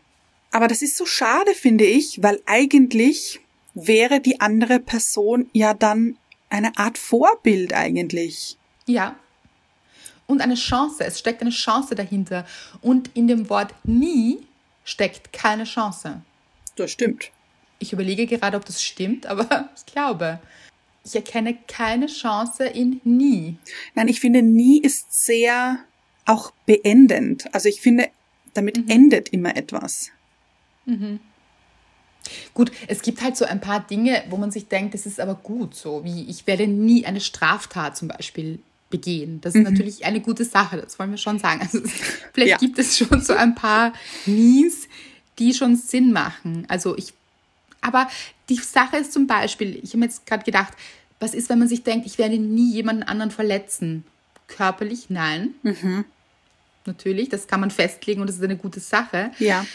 Aber das ist so schade, finde ich, weil eigentlich wäre die andere Person ja dann eine Art Vorbild eigentlich. Ja. Und eine Chance, es steckt eine Chance dahinter. Und in dem Wort nie steckt keine Chance. Das stimmt. Ich überlege gerade, ob das stimmt, aber [laughs] ich glaube. Ich erkenne keine Chance in nie. Nein, ich finde, nie ist sehr auch beendend. Also ich finde, damit mhm. endet immer etwas. Mhm. Gut, es gibt halt so ein paar Dinge, wo man sich denkt, das ist aber gut so, wie ich werde nie eine Straftat zum Beispiel begehen. Das ist mhm. natürlich eine gute Sache, das wollen wir schon sagen. Also [laughs] vielleicht ja. gibt es schon so ein paar Nies, die schon Sinn machen. Also ich, aber die Sache ist zum Beispiel, ich habe jetzt gerade gedacht, was ist, wenn man sich denkt, ich werde nie jemanden anderen verletzen? Körperlich, nein. Mhm. Natürlich, das kann man festlegen und das ist eine gute Sache. Ja.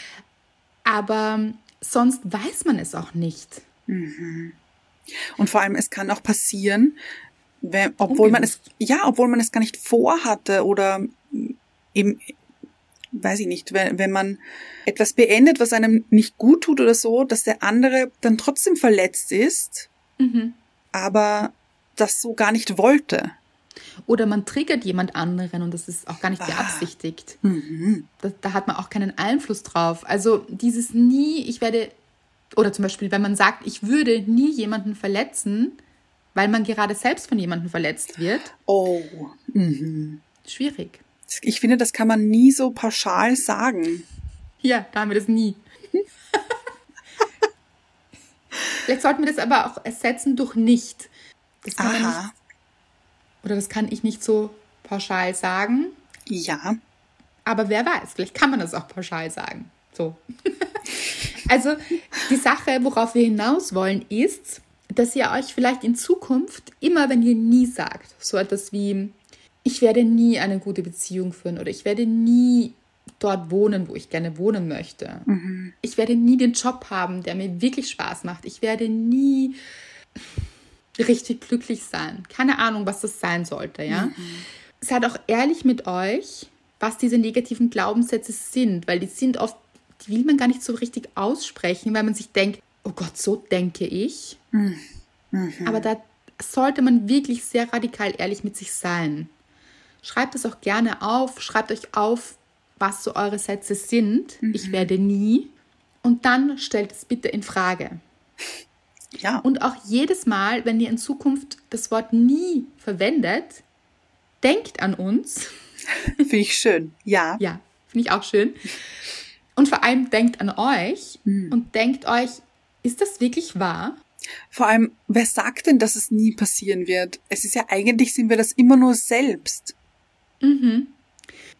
Aber sonst weiß man es auch nicht. Mhm. Und vor allem, es kann auch passieren, wenn, obwohl man es, ja, obwohl man es gar nicht vorhatte oder eben, weiß ich nicht, wenn, wenn man etwas beendet, was einem nicht gut tut oder so, dass der andere dann trotzdem verletzt ist, mhm. aber das so gar nicht wollte. Oder man triggert jemand anderen und das ist auch gar nicht ah. beabsichtigt. Mhm. Da, da, hat man auch keinen Einfluss drauf. Also dieses nie, ich werde, oder zum Beispiel, wenn man sagt, ich würde nie jemanden verletzen, weil man gerade selbst von jemandem verletzt wird. Oh. Mhm. Schwierig. Ich finde, das kann man nie so pauschal sagen. Ja, da haben wir das nie. Vielleicht sollten wir das aber auch ersetzen durch nicht. Das kann Aha. man nicht. Oder das kann ich nicht so pauschal sagen. Ja. Aber wer weiß, vielleicht kann man das auch pauschal sagen. So. [laughs] also die Sache, worauf wir hinaus wollen, ist, dass ihr euch vielleicht in Zukunft immer, wenn ihr nie sagt, so etwas wie, ich werde nie eine gute Beziehung führen oder ich werde nie dort wohnen, wo ich gerne wohnen möchte. Mhm. Ich werde nie den Job haben, der mir wirklich Spaß macht. Ich werde nie richtig glücklich sein. Keine Ahnung, was das sein sollte, ja. Mhm. Seid auch ehrlich mit euch, was diese negativen Glaubenssätze sind, weil die sind oft, die will man gar nicht so richtig aussprechen, weil man sich denkt, oh Gott, so denke ich. Mhm. Aber da sollte man wirklich sehr radikal ehrlich mit sich sein. Schreibt es auch gerne auf, schreibt euch auf, was so eure Sätze sind. Mhm. Ich werde nie. Und dann stellt es bitte in Frage. Ja. Und auch jedes Mal, wenn ihr in Zukunft das Wort nie verwendet, denkt an uns. [laughs] Finde ich schön. Ja. Ja, finde ich auch schön. Und vor allem denkt an euch mhm. und denkt euch, ist das wirklich wahr? Vor allem, wer sagt denn, dass es nie passieren wird? Es ist ja eigentlich, sind wir das immer nur selbst. Mhm.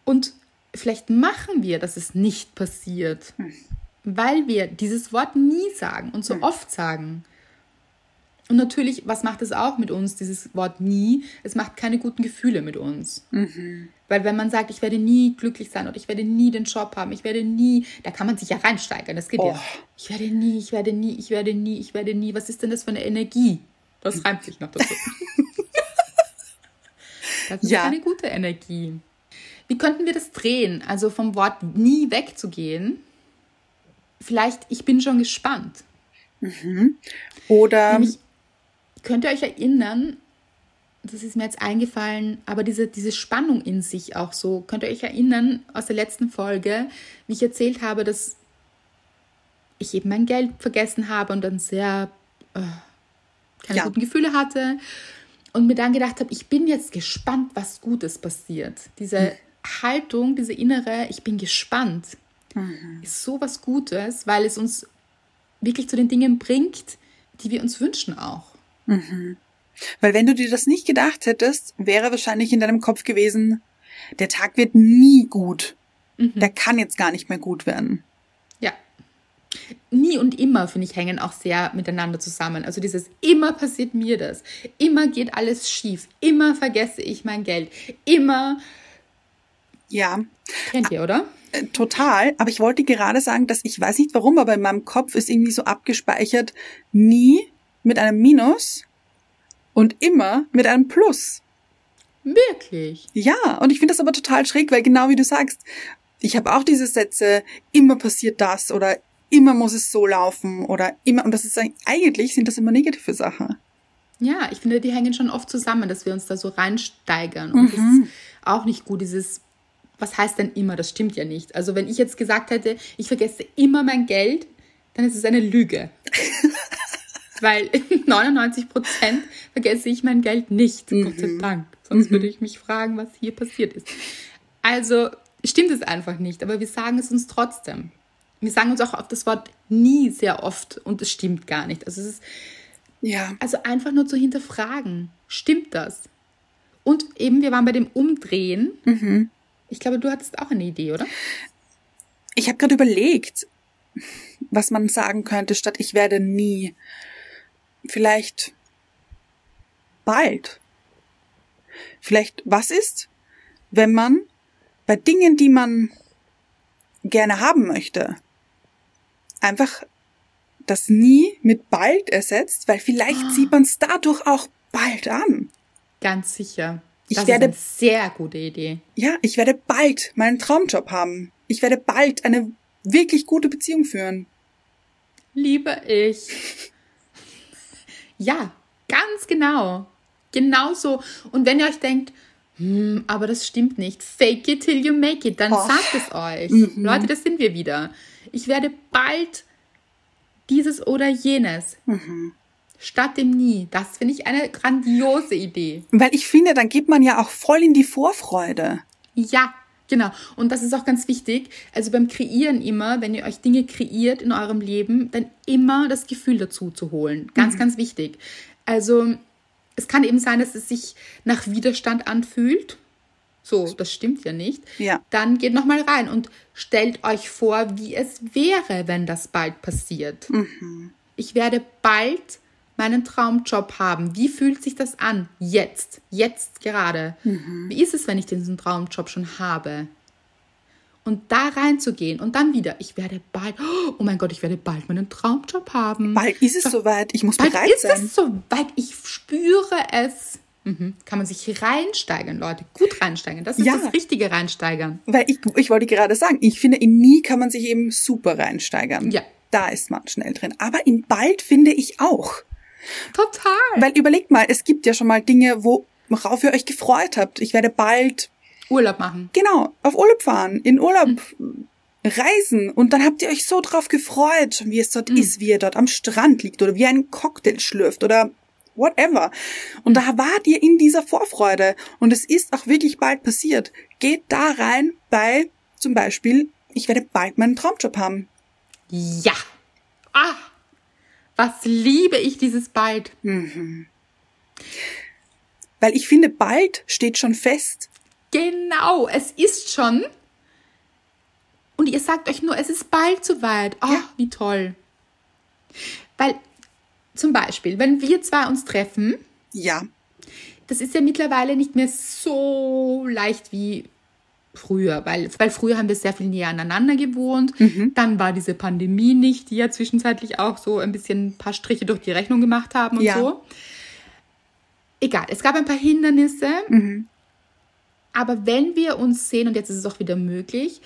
Und vielleicht machen wir, dass es nicht passiert, Hm. weil wir dieses Wort nie sagen und so oft sagen. Und natürlich, was macht es auch mit uns, dieses Wort nie? Es macht keine guten Gefühle mit uns. Weil wenn man sagt, ich werde nie glücklich sein oder ich werde nie den Job haben, ich werde nie, da kann man sich ja reinsteigern, das geht Oh. ja. Ich werde nie, ich werde nie, ich werde nie, ich werde nie. Was ist denn das für eine Energie? Das reimt sich noch dazu. [laughs] das ist Ja. keine gute Energie. Wie könnten wir das drehen? Also vom Wort nie wegzugehen. Vielleicht, ich bin schon gespannt. Oder Nämlich, könnt ihr euch erinnern, das ist mir jetzt eingefallen, aber diese, diese Spannung in sich auch so, könnt ihr euch erinnern aus der letzten Folge, wie ich erzählt habe, dass ich eben mein Geld vergessen habe und dann sehr äh, keine Ja. guten Gefühle hatte und mir dann gedacht habe, ich bin jetzt gespannt, was Gutes passiert. Diese Haltung, diese innere, ich bin gespannt, ist so was Gutes, weil es uns wirklich zu den Dingen bringt, die wir uns wünschen auch. Weil wenn du dir das nicht gedacht hättest, wäre wahrscheinlich in deinem Kopf gewesen, der Tag wird nie gut. Der kann jetzt gar nicht mehr gut werden. Ja. Nie und immer, finde ich, hängen auch sehr miteinander zusammen. Also dieses immer passiert mir das. Immer geht alles schief. Immer vergesse ich mein Geld. Immer. Ja, Kennt ihr, oder? äh, total. Aber ich wollte gerade sagen, dass ich weiß nicht warum, aber in meinem Kopf ist irgendwie so abgespeichert, nie mit einem Minus und immer mit einem Plus. Wirklich. Ja, und ich finde das aber total schräg, weil genau wie du sagst, ich habe auch diese Sätze, immer passiert das oder immer muss es so laufen oder immer, und das ist eigentlich sind das immer negative Sachen. Ja, ich finde, die hängen schon oft zusammen, dass wir uns da so reinsteigern. Und das ist auch nicht gut, dieses, was heißt denn immer? Das stimmt ja nicht. Also wenn ich jetzt gesagt hätte, ich vergesse immer mein Geld, dann ist es eine Lüge. Weil [laughs] 99 Prozent vergesse ich mein Geld nicht, Gott sei Dank. Sonst würde ich mich fragen, was hier passiert ist. Also stimmt es einfach nicht, aber wir sagen es uns trotzdem. Wir sagen uns auch auf das Wort nie sehr oft und es stimmt gar nicht. Also es ist Ja. also einfach nur zu hinterfragen. Stimmt das? Und eben, wir waren bei dem Umdrehen. Ich glaube, du hattest auch eine Idee, oder? Ich habe gerade überlegt, was man sagen könnte, statt ich werde nie. Vielleicht bald. Vielleicht, was ist, wenn man bei Dingen, die man gerne haben möchte, einfach das nie mit bald ersetzt, weil vielleicht sieht man es dadurch auch bald an. Ganz sicher. Ich das werde- ist eine sehr gute Idee. Ja, ich werde bald meinen Traumjob haben. Ich werde bald eine wirklich gute Beziehung führen. Liebe ich. Ja, ganz genau. Genauso. Und wenn ihr euch denkt, hm, aber das stimmt nicht, fake it till you make it, dann Oh. sagt es euch. Leute, das sind wir wieder. Ich werde bald dieses oder jenes. Statt dem nie. Das finde ich eine grandiose Idee. Weil ich finde, dann geht man ja auch voll in die Vorfreude. Ja, genau. Und das ist auch ganz wichtig. Also beim Kreieren immer, wenn ihr euch Dinge kreiert in eurem Leben, dann immer das Gefühl dazu zu holen. Ganz, ganz wichtig. Also es kann eben sein, dass es sich nach Widerstand anfühlt. So, das stimmt ja nicht. Ja. Dann geht nochmal rein und stellt euch vor, wie es wäre, wenn das bald passiert. Ich werde bald meinen Traumjob haben. Wie fühlt sich das an? Jetzt. Jetzt gerade. Wie ist es, wenn ich diesen Traumjob schon habe? Und da reinzugehen und dann wieder, ich werde bald, oh mein Gott, ich werde bald meinen Traumjob haben. Bald ist es soweit. Ich muss Bald bereit ist sein. es soweit, ich spüre es. Mhm. Kann man sich reinsteigern, Leute. Gut reinsteigern. Das ist Ja. das richtige Reinsteigern. Weil ich, ich wollte gerade sagen, ich finde, in nie kann man sich eben super reinsteigern. Ja. Da ist man schnell drin. Aber in bald finde ich auch. Total. Weil überlegt mal, es gibt ja schon mal Dinge, worauf ihr euch gefreut habt. Ich werde bald, Urlaub machen. genau, auf Urlaub fahren, in Urlaub reisen. Und dann habt ihr euch so drauf gefreut, wie es dort ist, wie ihr dort am Strand liegt oder wie ihr einen Cocktail schlürft oder whatever. Und da wart ihr in dieser Vorfreude. Und es ist auch wirklich bald passiert. Geht da rein bei zum Beispiel, ich werde bald meinen Traumjob haben. Ja. Ah. Was liebe ich dieses bald? Weil ich finde, bald steht schon fest. Genau, es ist schon. Und ihr sagt euch nur, es ist bald soweit. Oh, Ja. wie toll. Weil zum Beispiel, wenn wir zwei uns treffen, Ja, das ist ja mittlerweile nicht mehr so leicht wie früher, weil, weil früher haben wir sehr viel näher aneinander gewohnt. Dann war diese Pandemie nicht, die ja zwischenzeitlich auch so ein bisschen ein paar Striche durch die Rechnung gemacht haben und Ja. so. Egal, es gab ein paar Hindernisse. Aber wenn wir uns sehen, und jetzt ist es auch wieder möglich,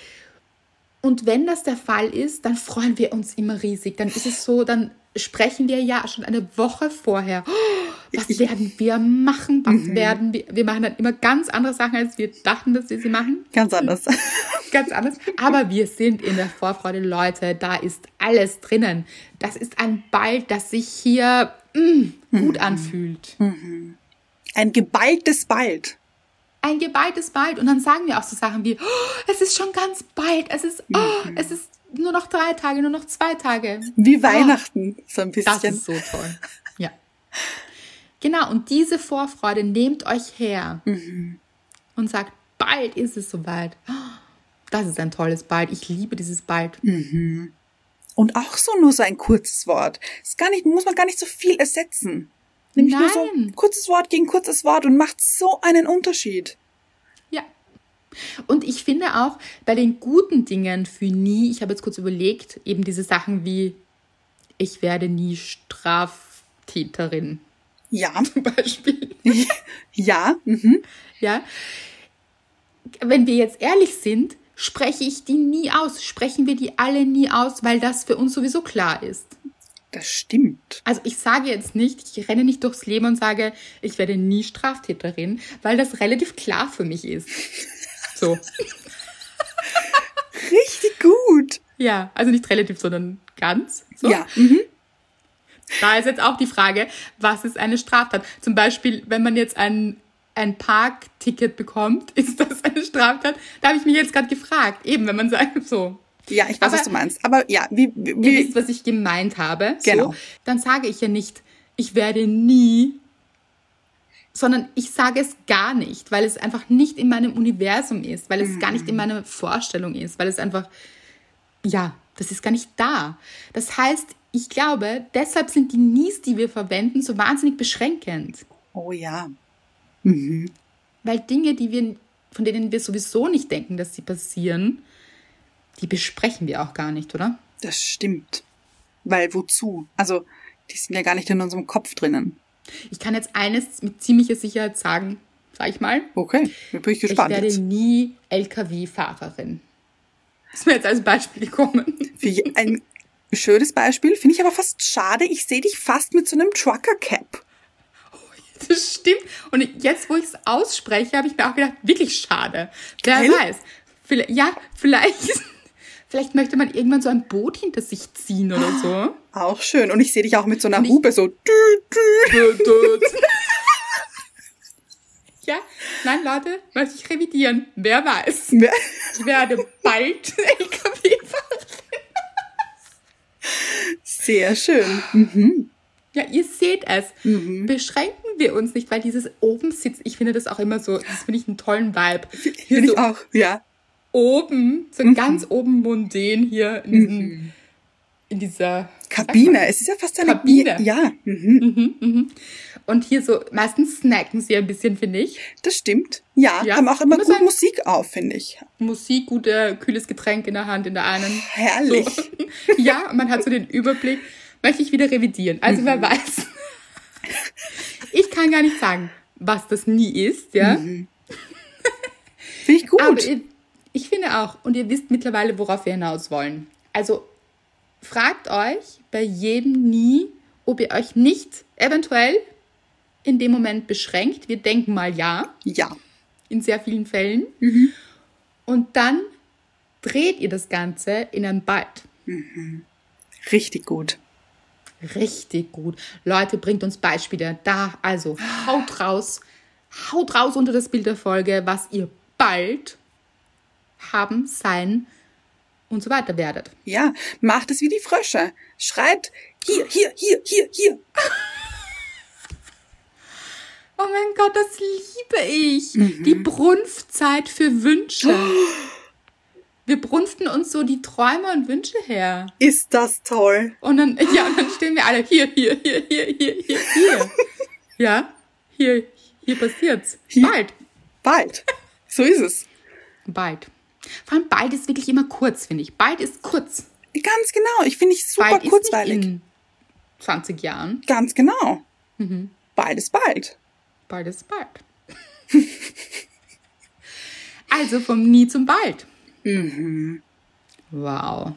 und wenn das der Fall ist, dann freuen wir uns immer riesig. Dann ist es so, dann sprechen wir ja schon eine Woche vorher. Oh, was werden wir machen? Was werden wir? Wir machen dann immer ganz andere Sachen, als wir dachten, dass wir sie machen. ganz anders. [laughs] Ganz anders. Aber wir sind in der Vorfreude, Leute. Da ist alles drinnen. Das ist ein Ball, das sich hier mm, gut anfühlt. Ein geballtes Bald. Ein geballtes Bald und dann sagen wir auch so Sachen wie, oh, es ist schon ganz bald, es ist, oh, es ist nur noch drei Tage, nur noch zwei Tage. Wie Weihnachten, so ein Das bisschen. ist so toll. Ja. Genau, und diese Vorfreude nehmt euch her und sagt, bald ist es soweit. Oh, Das ist ein tolles Bald. Ich liebe dieses Bald. Und auch so nur so ein kurzes Wort. Ist gar nicht, muss man gar nicht so viel ersetzen. Nämlich nur so Nein. kurzes Wort gegen kurzes Wort und macht so einen Unterschied. Ja. Und ich finde auch bei den guten Dingen für nie, ich habe jetzt kurz überlegt, eben diese Sachen wie, ich werde nie Straftäterin Ja, [laughs] zum Beispiel. [laughs] ja, mhm. Ja. Wenn wir jetzt ehrlich sind, spreche ich die nie aus. Sprechen wir die alle nie aus, weil das für uns sowieso klar ist. Das stimmt. Also ich sage jetzt nicht, ich renne nicht durchs Leben und sage, ich werde nie Straftäterin, weil das relativ klar für mich ist. [laughs] So. Richtig gut. Ja, also nicht relativ, sondern ganz. So. Ja, mhm. Da ist jetzt auch die Frage, was ist eine Straftat? Zum Beispiel, wenn man jetzt ein, ein Parkticket bekommt, [laughs] ist das eine Straftat? Da habe ich mich jetzt gerade gefragt. Eben, wenn man sagt, so, ja, ich weiß, Aber- was du meinst. Aber ja, wie, wie, ihr wisst, was ich gemeint habe, Genau. so, dann sage ich ja nicht, ich werde nie, sondern ich sage es gar nicht, weil es einfach nicht in meinem Universum ist, weil es gar nicht in meiner Vorstellung ist, weil es einfach, ja, das ist gar nicht da. Das heißt, ich glaube, deshalb sind die Nies, die wir verwenden, so wahnsinnig beschränkend. oh ja, Weil Dinge, die wir, von denen wir sowieso nicht denken, dass sie passieren, die besprechen wir auch gar nicht, oder? das stimmt. Weil wozu? Also, die sind ja gar nicht in unserem Kopf drinnen. Ich kann jetzt eines mit ziemlicher Sicherheit sagen, sag ich mal. Okay, da bin ich Ich gespannt werde jetzt. nie LKW-Fahrerin. Ist mir jetzt als Beispiel gekommen. Je- ein schönes Beispiel, finde ich aber fast schade. Ich sehe dich fast mit so einem Trucker-Cap. Das stimmt. Und jetzt, wo ich es ausspreche, habe ich mir auch gedacht, wirklich schade. Wer Gell? weiß. Vielleicht, ja, vielleicht, vielleicht möchte man irgendwann so ein Boot hinter sich ziehen oder so. Auch schön. Und ich sehe dich auch mit so einer Hupe so. Dü, [laughs] dü. ja, nein, Leute, möchte ich revidieren. Wer weiß. Wer- Ich werde bald [laughs] LKW-Fahrerin. Sehr schön. Ja, ihr seht es. Beschränken wir uns nicht, weil dieses oben sitzt, ich finde das auch immer so, das finde ich einen tollen Vibe. Finde so ich auch, ja. Oben, so ganz oben mundän hier in, diesem, in dieser Kabine. Es ist ja fast eine Kabine. Ja, mhm. Und hier so, meistens snacken sie ein bisschen, finde ich. das stimmt. Ja, Ja, haben auch immer gut sagen- Musik auf, finde ich. Musik, gute, kühles Getränk in der Hand, in der einen. Herrlich. So. [laughs] Ja, und man hat so den Überblick. Möchte ich wieder revidieren. Also wer weiß. [laughs] Ich kann gar nicht sagen, was das nie ist, ja. Finde ich gut. Aber ich finde auch, und ihr wisst mittlerweile, worauf wir hinaus wollen. Also fragt euch bei jedem nie, ob ihr euch nicht eventuell in dem Moment beschränkt. Wir denken mal ja, ja. in sehr vielen Fällen. Und dann dreht ihr das Ganze in ein Bald. Richtig gut. Richtig gut. Leute, bringt uns Beispiele. Da, also, haut raus. Haut raus unter das Bild der Folge, was ihr bald haben, sein und so weiter werdet. Ja, macht es wie die Frösche. Schreibt Hier, hier, hier, hier, hier. [laughs] Oh mein Gott, das liebe ich. Die Brunftzeit für Wünsche. [gasps] Wir brunften uns so die Träume und Wünsche her. Ist das toll. Und dann, ja, und dann stehen wir alle hier, hier, hier, hier, hier, hier, hier. [laughs] Ja, hier, hier passiert's. Hier. Bald. Bald. So ist es. Bald. Vor allem bald ist wirklich immer kurz, finde ich. Bald ist kurz. Ganz genau. Ich finde ich super Bald ist kurzweilig. nicht in 20 Jahren. Ganz genau. Mhm. Bald ist bald. Bald ist bald. [laughs] also vom Nie zum Bald. Mhm. Wow.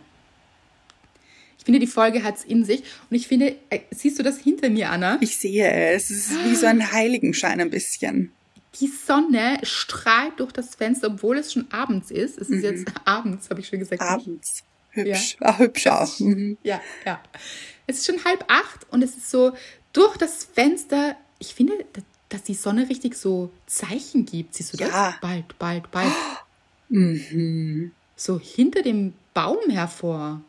Ich finde, die Folge hat's in sich. Und ich finde, äh, siehst du das hinter mir, Anna? Ich sehe es. Es ist wie so ein [gasps] Heiligenschein ein bisschen. Die Sonne strahlt durch das Fenster, obwohl es schon abends ist. Es ist jetzt [laughs] abends, habe ich schon gesagt. Abends. Hübsch. Ah, hübsch auch. Mhm. Ja, ja. Es ist schon halb acht und es ist so durch das Fenster. Ich finde, da- dass die Sonne richtig so Zeichen gibt. Siehst du das? Ja. Bald, bald, bald. [gasps] Mhm. So hinter dem Baum hervor.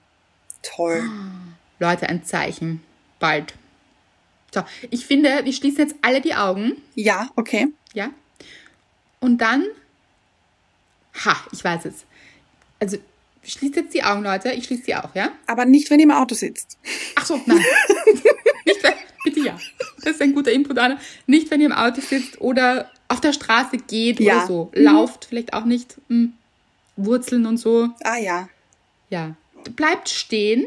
Toll. [gasps] Leute, ein Zeichen. Bald. So, ich finde, wir schließen jetzt alle die Augen. Ja, okay. Ja? Und dann. Ha, ich weiß es. Also, schließt jetzt die Augen, Leute. Ich schließe sie auch, ja? Aber nicht, wenn ihr im Auto sitzt. Ach so, nein. [laughs] Nicht, wenn, bitte ja. Das ist ein guter Input, Anna. Nicht, wenn ihr im Auto sitzt oder auf der Straße geht Ja. oder so. Lauft vielleicht auch nicht. Hm. Wurzeln und so. Ah ja. Ja. Bleibt stehen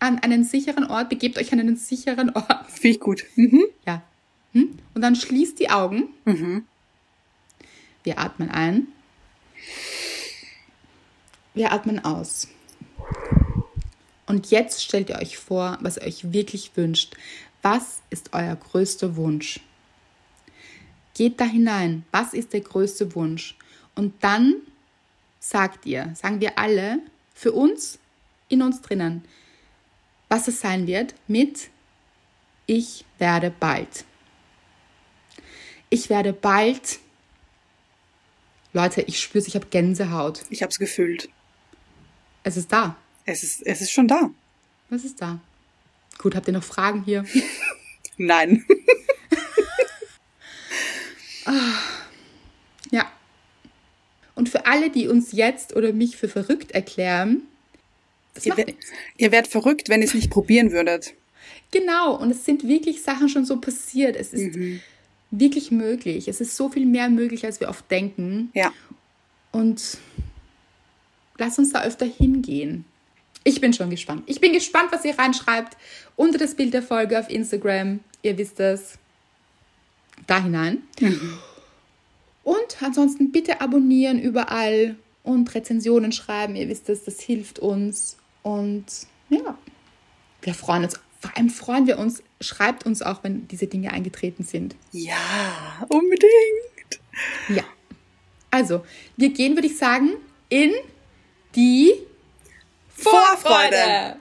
an einen sicheren Ort. Begebt euch an einen sicheren Ort. Finde ich gut. Mhm. Ja. Hm? Und dann schließt die Augen. Wir atmen ein. Wir atmen aus. Und jetzt stellt ihr euch vor, was ihr euch wirklich wünscht. Was ist euer größter Wunsch? Geht da hinein. Was ist der größte Wunsch? Und dann sagt ihr, sagen wir alle, für uns, in uns drinnen, was es sein wird mit Ich werde bald. Ich werde bald. Leute, ich spüre es, ich habe Gänsehaut. Ich habe es gefühlt. Es ist da. Es ist, es ist schon da. Was ist da? Gut, habt ihr noch Fragen hier? [laughs] Nein. [laughs] Ja. Und für alle, die uns jetzt oder mich für verrückt erklären, ihr, nichts. ihr werdet verrückt, wenn ihr es nicht probieren würdet. Genau, und es sind wirklich Sachen schon so passiert. Es ist wirklich möglich. Es ist so viel mehr möglich, als wir oft denken. Ja. Und lass uns da öfter hingehen. Ich bin schon gespannt. Ich bin gespannt, was ihr reinschreibt unter das Bild der Folge auf Instagram. Ihr wisst es. Da hinein. Und ansonsten bitte abonnieren überall und Rezensionen schreiben. Ihr wisst es, das hilft uns. Und ja, wir freuen uns. Vor allem freuen wir uns. Schreibt uns auch, wenn diese Dinge eingetreten sind. Ja, unbedingt. Ja. Also, wir gehen, würde ich sagen, in die Vorfreude.